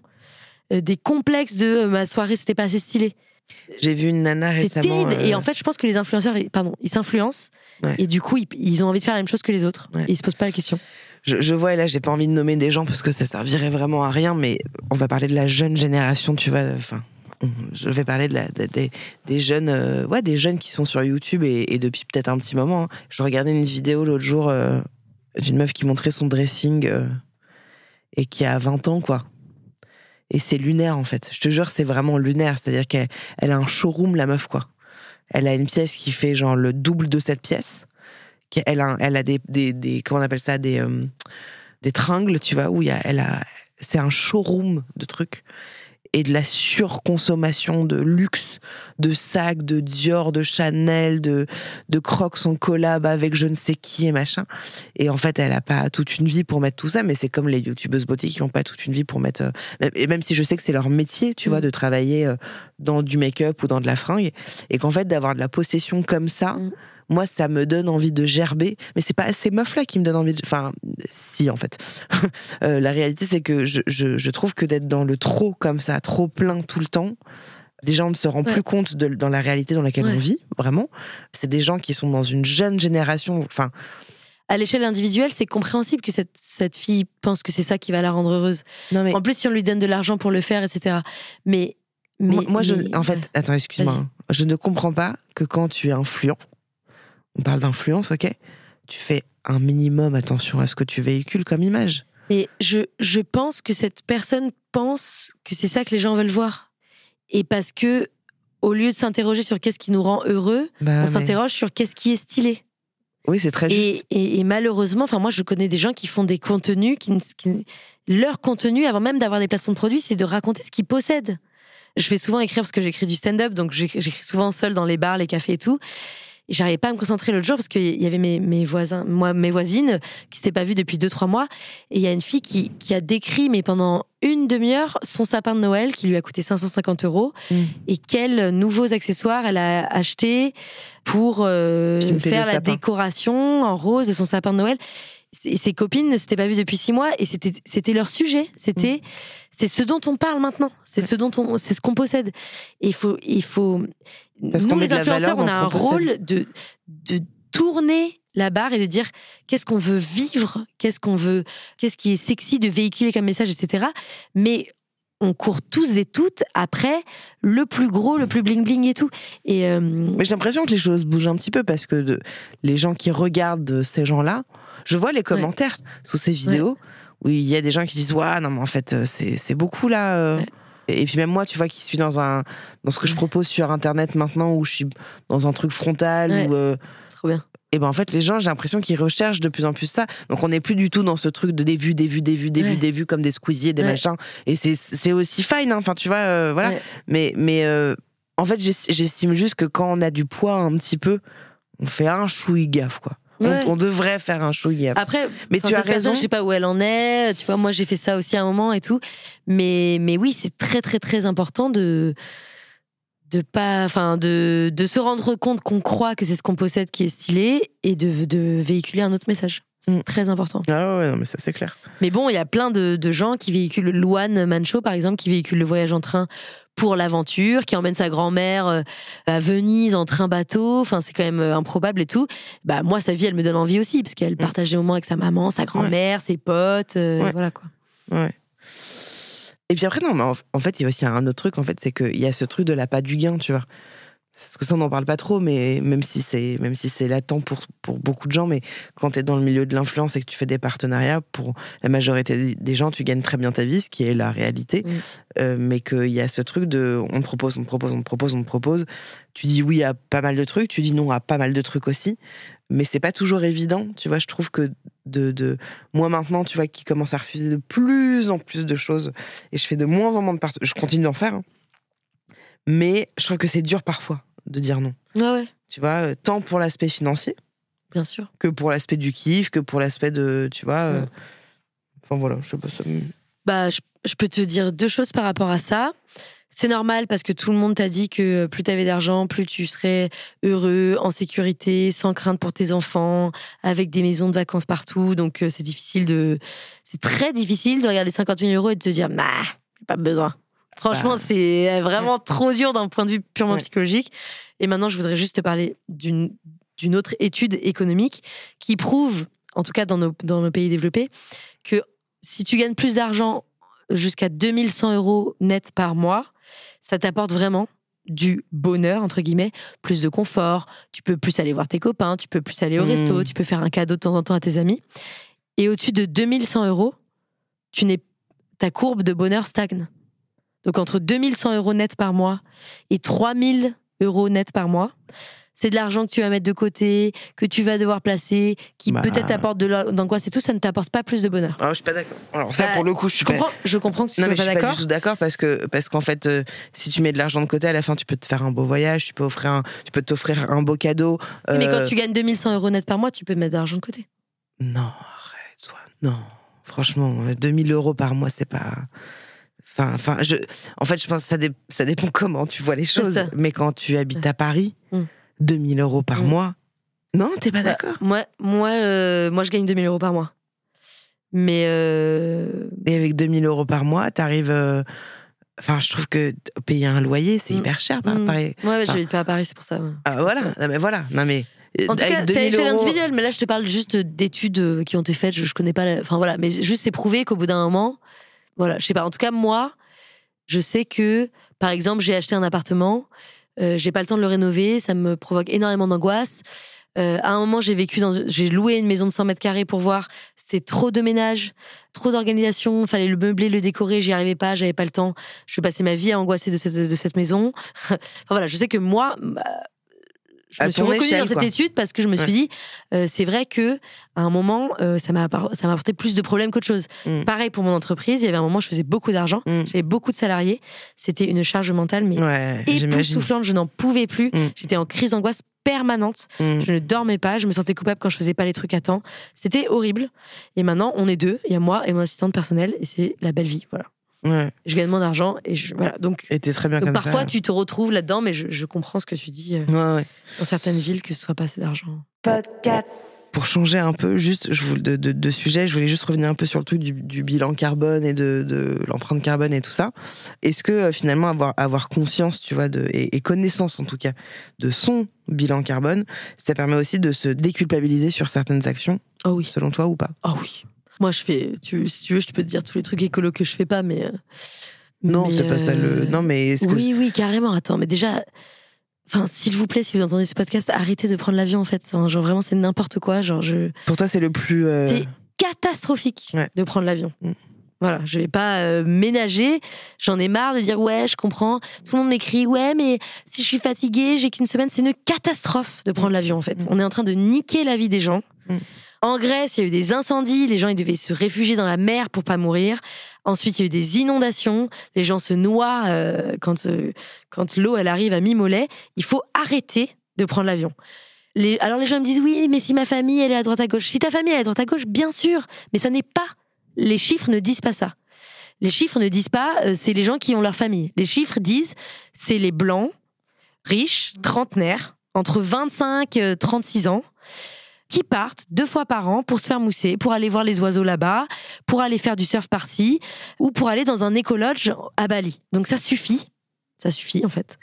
euh, des complexes de euh, ma soirée c'était pas assez stylé.
J'ai vu une nana
C'est
récemment.
terrible. Et
euh,
en fait, je pense que les influenceurs, pardon, ils s'influencent
Ouais.
et du coup, ils, ils ont envie de faire la même chose que les autres.
Ouais.
Et ils se posent pas la question.
je, je vois, et là, j'ai pas envie de nommer des gens parce que ça servirait vraiment à rien, mais on va parler de la jeune génération, tu vois. Enfin, je vais parler de la, de- des- des jeunes, euh, ouais, des jeunes qui sont sur YouTube et, et depuis peut-être un petit moment. hein. Je regardais une vidéo l'autre jour euh, d'une meuf qui montrait son dressing euh, et qui a 20 ans, quoi. Et c'est lunaire, en fait. Je te jure, c'est vraiment lunaire. C'est-à-dire qu'elle elle a un showroom, la meuf, quoi. Elle a une pièce qui fait genre le double de cette pièce. Elle a, des, comment on appelle ça, des, euh, des tringles, tu vois, où y a, elle a, c'est un showroom de trucs et de la surconsommation de luxe, de sacs, de Dior, de Chanel, de, de Crocs en collab avec je ne sais qui et machin. Et en fait, elle a pas toute une vie pour mettre tout ça, mais c'est comme les youtubeuses beauté qui n'ont pas toute une vie pour mettre. euh, Et même si je sais que c'est leur métier, tu vois,
Mm.
de travailler euh, dans du make-up ou dans de la fringue, et qu'en fait, d'avoir de la possession comme ça,
Mm.
Moi, ça me donne envie de gerber. Mais c'est pas ces meufs-là qui me donnent envie de. Enfin, si, en fait. Euh, la réalité, c'est que je, je, je trouve que d'être dans le trop comme ça, trop plein tout le temps, déjà, on ne se rend
Ouais.
plus compte de, dans la réalité dans laquelle
Ouais.
on vit, vraiment. C'est des gens qui sont dans une jeune génération. Enfin,
À l'échelle individuelle, c'est compréhensible que cette, cette fille pense que c'est ça qui va la rendre heureuse.
non, mais.
En plus, si on lui donne de l'argent pour le faire, etc. Mais. mais
moi, je, en fait, attends, excuse-moi. Je ne comprends pas que quand tu es influent, on parle d'influence, ok Tu fais un minimum attention à ce que tu véhicules comme image.
Mais je, je pense que cette personne pense que c'est ça que les gens veulent voir. Et parce que, au lieu de s'interroger sur qu'est-ce qui nous rend heureux,
Bah,
on
mais-
s'interroge sur qu'est-ce qui est stylé.
Oui, c'est très juste.
Et, et- et malheureusement, enfin moi je connais des gens qui font des contenus, qui, qui- leur contenu, avant même d'avoir des placements de produits, c'est de raconter ce qu'ils possèdent. Je fais souvent écrire parce que j'écris du stand-up, donc j'écris souvent seul dans les bars, les cafés et tout. Et j'arrivais pas à me concentrer l'autre jour parce qu'il y avait mes, mes voisins, moi, mes voisines qui s'étaient pas vues depuis 2-3 mois. Et il y a une fille qui, qui a décrit, mais pendant une demi-heure, son sapin de Noël qui lui a coûté 550 euros
Mm.
et quels nouveaux accessoires elle a acheté pour euh, faire la décoration en rose de son sapin de Noël. Et ses copines ne s'étaient pas vues depuis six mois et c'était c'était leur sujet. C'était c'est ce dont on parle maintenant. C'est
Mm. Ouais.
ce dont on c'est ce qu'on possède. Et il faut il faut
Parce
nous les
valeur
influenceurs on a un rôle de de tourner la barre et de dire qu'est-ce qu'on veut vivre, qu'est-ce qu'on veut, qu'est-ce qui est sexy de véhiculer comme message, etc. Mais on court tous et toutes après le plus gros, le plus bling bling et tout. Et euh,
Mais j'ai l'impression que les choses bougent un petit peu parce que de- les gens qui regardent ces gens-là, je vois les commentaires sous ces vidéos où il y a des gens qui disent Ouais, non, mais en fait, euh, c'est c'est beaucoup là. euh.
Ouais.
Et puis même moi, tu vois, qui suis dans un dans ce que je propose sur Internet maintenant, où je suis dans un truc frontal,
Ouais.
euh,
c'est trop bien.
et ben en fait les gens j'ai l'impression qu'ils recherchent de plus en plus ça donc on n'est plus du tout dans ce truc de des vues des vues des vues des
Ouais.
vues des vues comme des squeezies des
Ouais.
machins et c'est aussi fine hein. enfin tu vois euh, voilà mais mais euh, en fait j'es- j'estime juste que quand on a du poids un petit peu on fait un chouï gaffe quoi
Ouais.
on, devrait faire un chouï gaffe
Après,
Mais tu as raison.
Je sais pas où elle en est. Tu vois, moi, j'ai fait ça aussi à un moment et tout. Mais, mais oui, c'est très, très, très important de de pas, enfin, de, de se rendre compte qu'on croit que c'est ce qu'on possède qui est stylé et de, de véhiculer un autre message. C'est
Mm.
très important.
Ah ouais, non, mais ça c'est clair.
Mais bon, il y a plein de, de gens qui véhiculent Luan Mancho, par exemple, qui véhicule le voyage en train pour l'aventure, qui emmène sa grand-mère euh, à Venise en train bateau. Enfin, c'est quand même euh, improbable et tout. Bah moi, sa vie, elle me donne envie aussi parce qu'elle partage des moments avec sa maman, sa grand-mère, ses potes, euh,
Ouais.
voilà quoi.
Ouais. Et puis après, non, mais en, en fait, il y a aussi un autre truc, en fait, c'est qu'il y a ce truc de la pas du gain, tu vois. Parce que ça, on n'en parle pas trop, mais même si c'est même si c'est latent pour, pour beaucoup de gens, mais quand tu es dans le milieu de l'influence et que tu fais des partenariats, pour la majorité des- gens, tu gagnes très bien ta vie, ce qui est la réalité. Euh, mais qu'il y a ce truc de on te propose, on te propose, on te propose, on te propose. Tu dis oui à pas mal de trucs, tu dis non à pas mal de trucs aussi. Mais c'est pas toujours évident, tu vois. Je trouve que de, de moi maintenant, tu vois, qui commence à refuser de plus en plus de choses et je fais de moins en moins de parties. Je continue d'en faire, hein. Mais je trouve que c'est dur parfois de dire non.
Ouais, ouais,
Tu vois, euh, tant pour l'aspect financier
bien sûr.
que pour l'aspect du kiff, que pour l'aspect de, tu vois. euh. Enfin voilà, je sais pas ça.
Bah, je, je peux te dire deux choses par rapport à ça. C'est normal parce que tout le monde t'a dit que plus tu avais d'argent, plus tu serais heureux, en sécurité, sans crainte pour tes enfants, avec des maisons de vacances partout. Donc euh, c'est difficile de, c'est très difficile de regarder 50 000 euros et de te dire, bah, j'ai pas besoin. Franchement,
Bah.
c'est vraiment trop dur d'un point de vue purement
Ouais.
psychologique. Et maintenant, je voudrais juste te parler d'une autre étude économique qui prouve, en tout cas dans nos, dans nos pays développés, que si tu gagnes plus d'argent jusqu'à 2100 euros net par mois, ça t'apporte vraiment du bonheur, entre guillemets, plus de confort, tu peux plus aller voir tes copains, tu peux plus aller au resto, tu peux faire un cadeau de temps en temps à tes amis. Et au-dessus de 2100 euros, tu n'es, ta courbe de bonheur stagne. Donc entre 2100 euros net par mois et 3000 euros net par mois, c'est de l'argent que tu vas mettre de côté, que tu vas devoir placer, qui
Bah.
peut-être t'apporte de l'angoisse et tout, ça ne t'apporte pas plus de bonheur.
Alors je suis pas d'accord. Alors ça
Bah,
pour le coup, je suis
Je
pas.
comprends, je comprends que tu
Non,
sois
mais je
pas
suis pas
d'accord.
du tout d'accord parce que parce qu'en fait, euh, si tu mets de l'argent de côté, à la fin, tu peux te faire un beau voyage, tu peux offrir un, tu peux t'offrir un beau cadeau.
Mais
euh,
quand tu gagnes 2100 euros net par mois, tu peux mettre de l'argent de côté.
Non, arrête, soit. Non, franchement, euh, 2000 euros par mois, c'est pas. Enfin, enfin, je. En fait, je pense que ça, dé- ça dépend comment tu vois les choses. Mais quand tu habites à Paris,
Mm.
2000 euros par
Mm.
mois. Non, t'es pas
Bah,
d'accord?
Moi, moi, euh, moi, je gagne 2000 euros par mois. Mais euh,
Et avec 2000 euros par mois, t'arrives. euh, Enfin, je trouve que payer un loyer, c'est
Mm.
hyper cher. par-
Mm.
pareil.
ouais,
Ah.
j'habite pas à Paris, c'est pour ça. ouais.
Ah, voilà. Non, mais voilà. Non, mais.
En tout cas, c'est à
2000
l'échelle
euros-
individuelle. Mais là, je te parle juste d'études euh, qui ont été faites. Je, je connais pas. la- Enfin voilà, mais juste c'est prouvé qu'au bout d'un moment, voilà, je sais pas. En tout cas, moi, je sais que, par exemple, j'ai acheté un appartement. euh, j'ai pas le temps de le rénover. Ça me provoque énormément d'angoisse. Euh, à un moment, j'ai vécu dans, j'ai loué une maison de 100 mètres carrés pour voir. C'était trop de ménage, trop d'organisation. Fallait le meubler, le décorer. J'y arrivais pas. J'avais pas le temps. Je passais ma vie à angoisser de cette, de cette maison. enfin voilà, je sais que moi, bah, je me suis reconnue
échelle,
dans cette
quoi.
étude parce que je me suis
Ouais.
dit, euh, c'est vrai que à un moment, euh, ça m'a apporté plus de problèmes qu'autre chose.
Mm.
Pareil pour mon entreprise. Il y avait un moment, je faisais beaucoup d'argent.
Mm.
J'avais beaucoup de salariés. C'était une charge mentale, mais
Ouais,
époustouflante. Je n'en pouvais plus.
Mm.
J'étais en crise d'angoisse permanente. Je ne dormais pas. Je me sentais coupable quand je faisais pas les trucs à temps. C'était horrible. Et maintenant, on est deux. Il y a moi et mon assistante personnelle, et c'est la belle vie. Voilà.
Ouais.
Je gagne moins d'argent et je, voilà. Donc,
Et t'es très bien
donc
comme
parfois,
ça.
tu te retrouves là-dedans, mais je, je comprends ce que tu dis euh,
Ouais, ouais.
dans certaines villes que ce soit pas assez d'argent.
Pour changer un peu, juste je de, de, de sujet, je voulais juste revenir un peu sur le truc du, du bilan carbone et de, de l'empreinte carbone et tout ça. Est-ce que euh, finalement avoir, avoir conscience, tu vois, de, et, et connaissance en tout cas, de son bilan carbone, ça permet aussi de se déculpabiliser sur certaines actions,
Oh oui.
selon toi ou pas?
Ah oui. Moi, je fais. Tu, si tu veux, je peux te dire tous les trucs écolos que je fais pas, mais. euh,
Non, c'est pas ça le.
euh,
Non, mais que.
Oui, oui, carrément. Attends, mais déjà. Enfin, s'il vous plaît, si vous entendez ce podcast, arrêtez de prendre l'avion, en fait. Enfin, Genre, vraiment, c'est n'importe quoi. Genre, je.
Pour toi, c'est le plus. euh,
C'est catastrophique
Ouais.
de prendre l'avion.
Mm.
Voilà, je vais pas euh, ménager. J'en ai marre de dire ouais, je comprends. Tout le monde m'écrit ouais, mais si je suis fatiguée, j'ai qu'une semaine. C'est une catastrophe de prendre l'avion en fait.
Mm.
On est en train de niquer la vie des gens. En Grèce, il y a eu des incendies. Les gens ils devaient se réfugier dans la mer pour pas mourir. Ensuite, il y a eu des inondations. Les gens se noient euh, quand euh, quand l'eau elle arrive à mi-mollet. Il faut arrêter de prendre l'avion. Alors les gens me disent oui, mais si ma famille elle est à droite à gauche, si ta famille elle est à droite à gauche, bien sûr, mais ça n'est pas. Les chiffres ne disent pas ça. Les chiffres ne disent pas euh, c'est les gens qui ont leur famille. Les chiffres disent c'est les blancs, riches, trentenaires, entre 25 et 36 ans, qui partent deux fois par an pour se faire mousser, pour aller voir les oiseaux là-bas, pour aller faire du surf par-ci, ou pour aller dans un écolodge à Bali. Donc ça suffit, ça suffit en fait.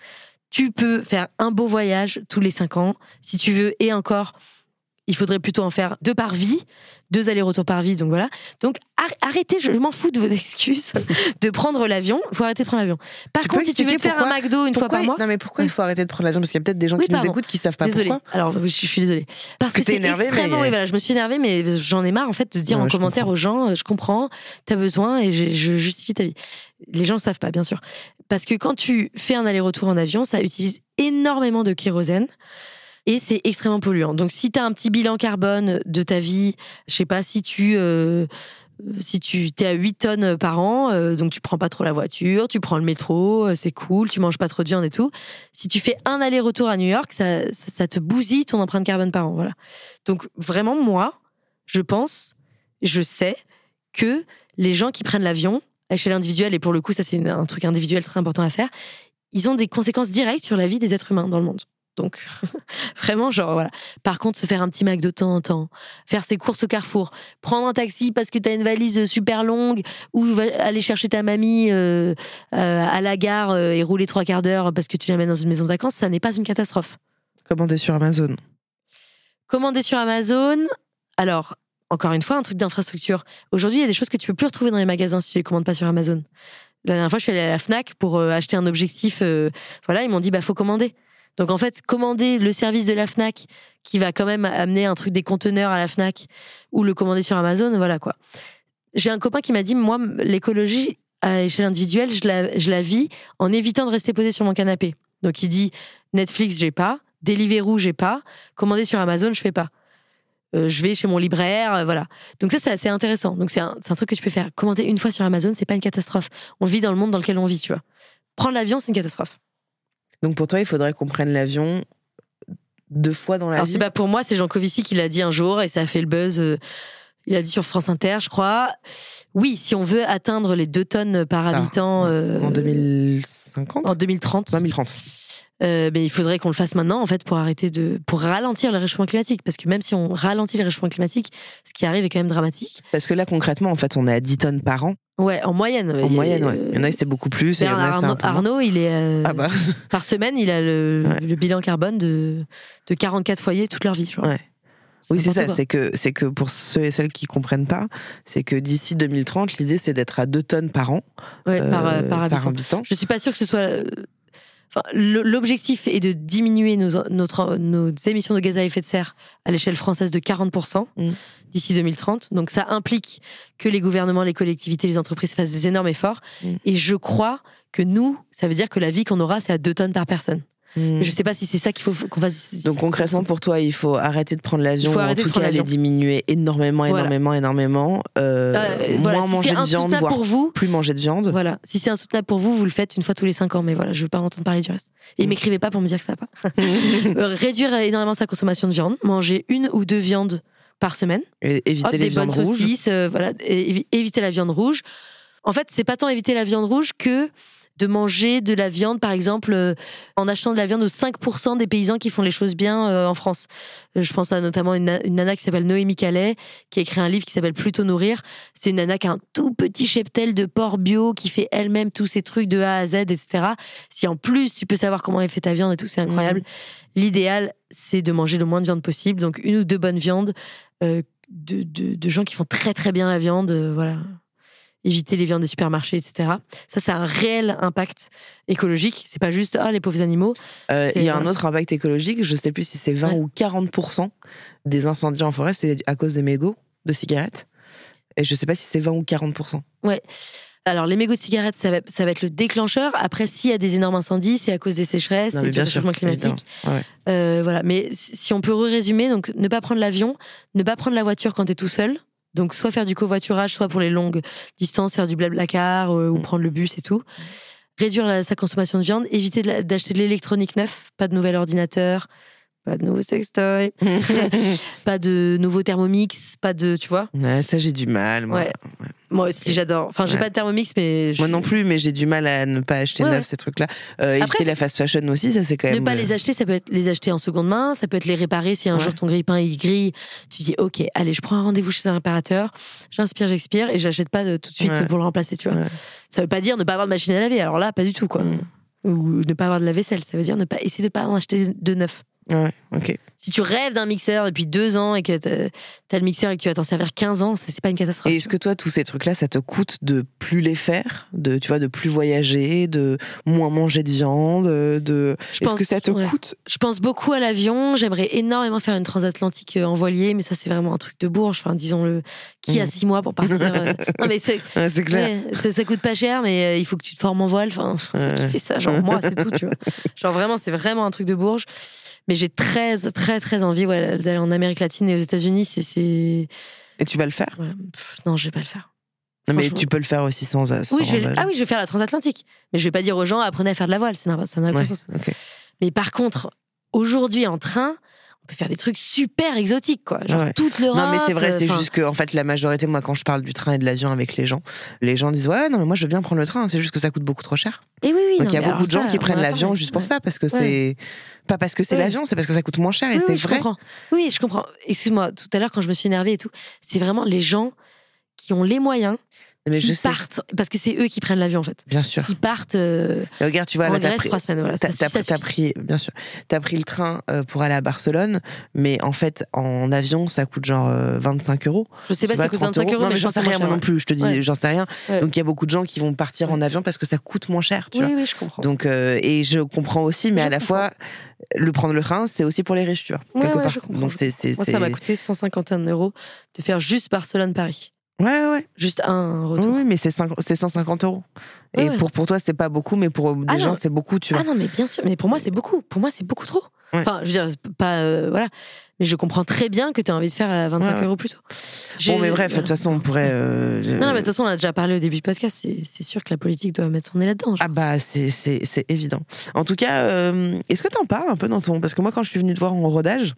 Tu peux faire un beau voyage tous les cinq ans, si tu veux, et encore, il faudrait plutôt en faire deux par vie, deux allers-retours par vie, donc voilà. Donc arrêtez, je m'en fous de vos excuses de prendre l'avion. Il faut arrêter de prendre l'avion. Par contre, si tu veux faire un McDo une fois par mois,
non mais pourquoi il faut arrêter de prendre l'avion? Parce qu'il y a peut-être des gens qui nous écoutent qui savent pas
désolée.
pourquoi.
Alors je, suis désolée. Parce, que, c'est extrêmement. Oui, voilà, je me suis énervée, mais j'en ai marre en fait de dire en commentaire aux gens, euh, je comprends, t'as besoin et je, je justifie ta vie. Les gens ne savent pas, bien sûr, parce que quand tu fais un aller-retour en avion, ça utilise énormément de kérosène et c'est extrêmement polluant. Donc si tu as un petit bilan carbone de ta vie, je sais pas si tu euh, si tu es à 8 tonnes par an, euh, donc tu prends pas trop la voiture, tu prends le métro, euh, c'est cool, tu manges pas trop de viande et tout. Si tu fais un aller-retour à New York, ça, ça, te bousille ton empreinte carbone par an. Voilà. Donc vraiment, moi, je pense, je sais que les gens qui prennent l'avion à échelle individuelle, et pour le coup, ça c'est un truc individuel très important à faire, ils ont des conséquences directes sur la vie des êtres humains dans le monde. Donc, vraiment, genre, voilà. Par contre, se faire un petit Mac de temps en temps, faire ses courses au carrefour, prendre un taxi parce que t'as une valise super longue, ou aller chercher ta mamie euh, euh, à la gare euh, et rouler trois quarts d'heure parce que tu l'amènes dans une maison de vacances, ça n'est pas une catastrophe.
Commander sur Amazon.
Commander sur Amazon. Alors, encore une fois, un truc d'infrastructure. Aujourd'hui, il y a des choses que tu peux plus retrouver dans les magasins si tu les commandes pas sur Amazon. La dernière fois, je suis allée à la Fnac pour acheter un objectif. voilà, ils m'ont dit, bah, faut commander. Donc en fait, commander le service de la Fnac qui va quand même amener un truc des conteneurs à la Fnac ou le commander sur Amazon, voilà quoi. J'ai un copain qui m'a dit, moi, l'écologie à échelle individuelle, je la, je la vis en évitant de rester posé sur mon canapé. Donc il dit, Netflix, j'ai pas, Deliveroo, j'ai pas, commander sur Amazon, je fais pas. Euh, je vais chez mon libraire, euh, voilà. Donc ça, c'est assez intéressant. Donc c'est un, un, truc que tu peux faire. Commander une fois sur Amazon, c'est pas une catastrophe. On vit dans le monde dans lequel on vit, tu vois. Prendre l'avion, c'est une catastrophe.
Donc pour toi, il faudrait qu'on prenne l'avion deux fois dans la
Alors
vie?
c'est pas pour moi, c'est Jean Covici qui l'a dit un jour et ça a fait le buzz. Euh, il a dit sur France Inter, je crois. Oui, si on veut atteindre les deux tonnes par ah, habitant.
en 2050
euh, En 2030.
2030.
Euh, il faudrait qu'on le fasse maintenant en fait pour arrêter de pour ralentir le réchauffement climatique parce que même si on ralentit le réchauffement climatique ce qui arrive est quand même dramatique
parce que là concrètement en fait on est à 10 tonnes par an
ouais en moyenne
en moyenne ouais. il y en a c'est beaucoup plus et
Arnaud, il est euh, ah bah. par semaine il a le, bilan carbone de, de 44 foyers toute leur vie je
ouais. Oui, c'est ça. C'est que, c'est que pour ceux et celles qui comprennent pas, c'est que d'ici 2030, l'idée c'est d'être à 2 tonnes par an,
ouais, par, euh, par,
par, habitant.
Je suis pas sûre que ce soit L'objectif est de diminuer nos, notre, nos émissions de gaz à effet de serre à l'échelle française de 40% mm. d'ici 2030. Donc ça implique que les gouvernements, les collectivités, les entreprises fassent des énormes efforts. Mm. Et je crois que nous, ça veut dire que la vie qu'on aura, c'est à 2 tonnes par personne. Hmm. Je sais pas si c'est ça qu'il faut qu'on fasse.
Donc concrètement, pour toi, il faut arrêter de prendre l'avion. Il faut arrêter en tout cas, les diminuer énormément, énormément, énormément. Euh, euh, moins manger de viande, voire pour vous, plus manger de viande.
Voilà. Si c'est insoutenable pour vous, vous le faites une fois tous les cinq ans. Mais voilà, je veux pas entendre parler du reste. Et hmm. m'écrivez pas pour me dire que ça va pas. Euh, réduire énormément sa consommation de viande. Manger une ou deux viandes par semaine.
Et éviter les
des bonnes saucisses. voilà. éviter la viande rouge. En fait, c'est pas tant éviter la viande rouge que de manger de la viande, par exemple, euh, en achetant de la viande aux 5% des paysans qui font les choses bien euh, en France. Euh, je pense à notamment une, nana qui s'appelle Noémie Calais, qui a écrit un livre qui s'appelle Plutôt nourrir. C'est une nana qui a un tout petit cheptel de porc bio, qui fait elle-même tous ces trucs de A à Z, etc. Si en plus tu peux savoir comment elle fait ta viande et tout, c'est incroyable. Mmh. L'idéal, c'est de manger le moins de viande possible, donc une ou deux bonnes viandes. de, de, gens qui font très très bien la viande, voilà éviter les viandes des supermarchés, etc. Ça, c'est un réel impact écologique. C'est pas juste ah les pauvres animaux.
Euh, il y a un autre impact écologique. Je sais plus si c'est 20 ou 40% des incendies en forêt, c'est à cause des mégots de cigarettes. Et je sais pas si c'est 20 ou 40%
Ouais. Alors, les mégots de cigarettes, ça va, ça va être le déclencheur. Après, s'il y a des énormes incendies, c'est à cause des sécheresses et du changement climatique. Euh, voilà. Mais si on peut résumer, donc ne pas prendre l'avion, ne pas prendre la voiture quand tu es tout seul, donc, soit faire du covoiturage, soit pour les longues distances, faire du blablacar euh, ou mm. prendre le bus et tout. Réduire sa consommation de viande, éviter d'acheter de l'électronique neuf, pas de nouvel ordinateur, pas de nouveau sextoy, pas de nouveau thermomix, pas de, tu vois.
Ouais, ça j'ai du mal, moi.
Moi aussi, j'adore. Enfin, j'ai
Ouais.
pas de Thermomix, mais je-
Moi non plus, mais j'ai du mal à ne pas acheter
Ouais,
neuf
ouais.
ces trucs-là. Euh,
Après-
éviter la fast fashion aussi, ça c'est quand
ne
même.
pas
euh,
les acheter, ça peut être les acheter en seconde main, ça peut être les réparer si un jour ton grille-pain il grille, tu dis ok, allez, je prends un rendez-vous chez un réparateur, j'inspire, j'expire et j'achète pas de, tout de suite pour le remplacer, tu vois. Ça veut pas dire ne pas avoir de machine à laver, alors là, pas du tout, quoi.
Mm.
Ou ne pas avoir de la vaisselle, ça veut dire ne pas essayer de pas en acheter de neuf.
Ouais, ok.
Si tu rêves d'un mixeur depuis deux ans et que t'as as le mixeur et que tu vas t'en servir 15 ans, c'est pas une catastrophe.
Et est-ce que toi, tous ces trucs-là, ça te coûte de plus les faire, de tu vois, de plus voyager, de moins manger de viande, de
Je
Est-ce
pense-
que ça te
ouais.
coûte?
Je pense beaucoup à l'avion. J'aimerais énormément faire une transatlantique euh, en voilier, mais ça, c'est vraiment un truc de bourge. Enfin, disons-le. Qui a
Mhm.
six mois pour partir euh, Non, mais c'est.
Ouais, clair.
ça, ça coûte pas cher, mais euh, il faut que tu te formes en voile. Enfin,
Ouais.
qui fait ça Genre, moi, c'est tout, tu vois. Genre, vraiment, c'est vraiment un truc de bourge. Mais j'ai très, très, très envie ouais, d'aller en Amérique latine et aux États-Unis. C'est.
Et tu vas le faire?
Voilà. Pff, non, je vais pas le faire.
Non, mais tu peux le faire aussi sans. sans
Oui, je vais,
emballage.
ah oui, je vais faire la transatlantique. Mais je vais pas dire aux gens, apprenez à faire de la voile. Ça n'a
Ouais,
sens. Mais par contre, aujourd'hui en train, on peut faire des trucs super exotiques, quoi. Genre
Ouais.
toute l'Europe.
Non, mais c'est vrai, c'est juste que, en fait, la majorité, moi, quand je parle du train et de l'avion avec les gens, les gens disent Ouais, non, mais moi, je veux bien prendre le train, c'est juste que ça coûte beaucoup trop cher.
Et oui, oui.
Donc, il y a beaucoup de gens
ça,
qui prennent l'avion juste pour
Ouais.
ça, parce que
Ouais.
c'est. Pas parce que c'est
Ouais.
l'avion, c'est parce que ça coûte moins cher et
Oui,
c'est
oui, je
vrai.
comprends. Oui, je comprends. Excuse-moi, tout à l'heure, quand je me suis énervée et tout, c'est vraiment les gens qui ont les moyens,
Mais
qui
je sais,
partent, parce que c'est eux qui prennent l'avion, en fait.
bien sûr.
Qui partent euh,
regarde, tu vois, là, t'as
Grèce
pris,
trois semaines. Voilà,
t'as- pris- bien sûr, t'as pris le train euh, pour aller à Barcelone, mais en fait, en avion, ça coûte genre euh, 25 euros.
Je sais pas si ça coûte
30
25 euros,
Non, mais
je
j'en sais rien, moi non plus, je te dis,
Ouais.
j'en sais rien.
Ouais.
Donc, il y a beaucoup de gens qui vont partir en avion parce que ça coûte moins cher, tu
Oui,
vois.
oui, je comprends.
Donc, euh, et je comprends aussi, mais
Je
à la
comprends.
fois, le prendre le train, c'est aussi pour les riches, tu vois,
Ouais,
quelque
ouais,
part.
je comprends,
Donc,
je
c'est.
Moi, ça m'a coûté 151 euros de faire juste Barcelone-Paris.
Ouais, ouais.
Juste un retour.
Oui, mais c'est 5 c'est 150 euros.
Ouais,
et
ouais.
pour, pour toi, c'est pas beaucoup, mais pour des
Ah
gens, c'est beaucoup, tu vois.
Ah non, mais bien sûr. Mais pour moi, c'est beaucoup. Pour moi, c'est beaucoup trop.
Ouais.
Enfin, je veux dire, pas. euh, voilà. Mais je comprends très bien que tu as envie de faire à 25
Ouais, ouais.
euros plus tôt.
Bon, mais bref, de
voilà.
toute façon, on pourrait. euh,
Non, non, mais de toute façon, on a déjà parlé au début du podcast. C'est c'est sûr que la politique doit mettre son nez là-dedans.
Ah bah c'est évident. En tout cas, euh, est-ce que t'en parles un peu dans ton parce que moi quand je suis venue te voir en rodage,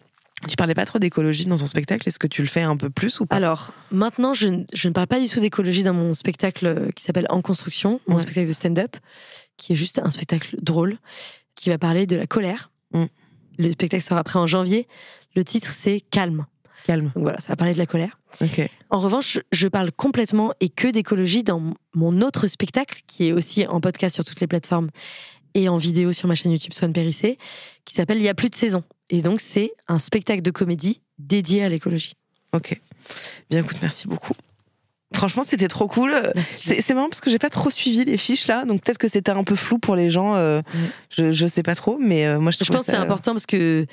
tu parlais pas trop d'écologie dans ton spectacle. Est-ce que tu le fais un peu plus ou pas?
Alors, maintenant, je, ne- je ne parle pas du tout d'écologie dans mon spectacle euh, qui s'appelle En construction, mon
Ouais.
spectacle de stand-up, qui est juste un spectacle drôle, qui va parler de la colère.
Mm.
Le spectacle sera prêt en janvier. Le titre, c'est Calme.
Calme.
Donc voilà, ça va parler de la colère. En revanche, je parle complètement et que d'écologie dans mon autre spectacle, qui est aussi en podcast sur toutes les plateformes et en vidéo sur ma chaîne YouTube Swan Périssé, qui s'appelle Il y a plus de saison. Et donc, c'est un spectacle de comédie dédié à l'écologie.
Ok. Bien écoute, merci beaucoup. Franchement, c'était trop cool. C'est marrant parce que j'ai pas trop suivi les fiches là, donc peut-être que c'était un peu flou pour les gens. euh, je, je sais pas trop, mais euh, moi je,
Je pense que c'est important parce que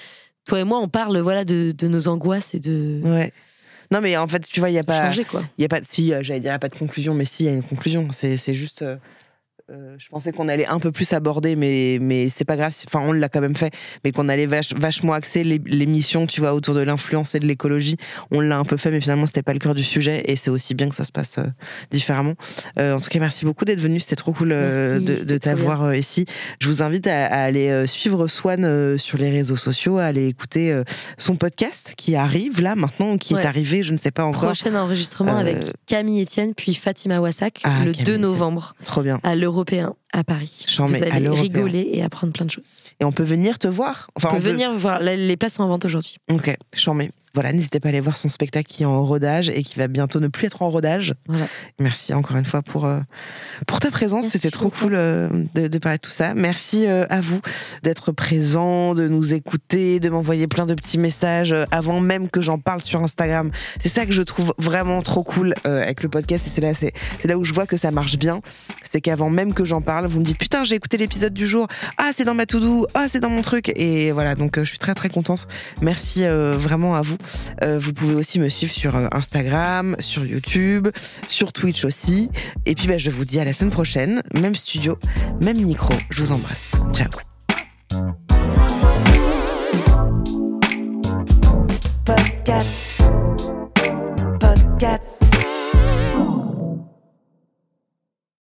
toi et moi, on parle voilà de, de nos angoisses et de
Ouais. Non, mais en fait, tu vois, il y a pas.
changer quoi.
Il y a pas de si euh, j'allais dire il y a pas de conclusion mais si il y a une conclusion c'est c'est juste euh, euh, je pensais qu'on allait un peu plus aborder mais mais c'est pas grave. Enfin on l'a quand même fait mais qu'on allait vache- vachement axer l'é- l'émission tu vois autour de l'influence et de l'écologie. On l'a un peu fait mais finalement c'était pas le cœur du sujet et c'est aussi bien que ça se passe euh, différemment. Euh, en tout cas merci beaucoup d'être venu. C'était trop cool
Merci,
de, t'avoir ici. Je vous invite à, à aller suivre Swan sur les réseaux sociaux à aller écouter son podcast qui arrive là maintenant qui est arrivé je ne sais pas encore.
Prochain enregistrement avec Camille Etienne puis Fatima Wassak
Ah,
le
Camille
2
Etienne.
novembre
trop bien.
à l'Européen à Paris.
J'en
Vous allez rigoler et apprendre plein de choses.
Et on peut venir te voir? Enfin,
on peut venir voir. Les places sont en vente aujourd'hui.
Ok, mets. Voilà, n'hésitez pas à aller voir son spectacle qui est en rodage et qui va bientôt ne plus être en rodage.
Voilà.
Merci encore une fois pour, euh, pour ta présence. C'était trop cool euh, de, de parler de tout ça. Merci euh, à vous d'être présents, de nous écouter, de m'envoyer plein de petits messages avant même que j'en parle sur Instagram. C'est ça que je trouve vraiment trop cool avec le podcast et c'est là, c'est, c'est là où je vois que ça marche bien. C'est qu'avant même que j'en parle, vous me dites putain, j'ai écouté l'épisode du jour. Ah, c'est dans ma to-do. Ah, c'est dans mon truc. Et voilà, donc je suis très très contente. Merci vraiment à vous. Euh, vous pouvez aussi me suivre sur euh, Instagram, sur YouTube, sur Twitch aussi. Et puis, bah, je vous dis à la semaine prochaine. Même studio, même micro. Je vous embrasse. Ciao. Podcast. Podcast.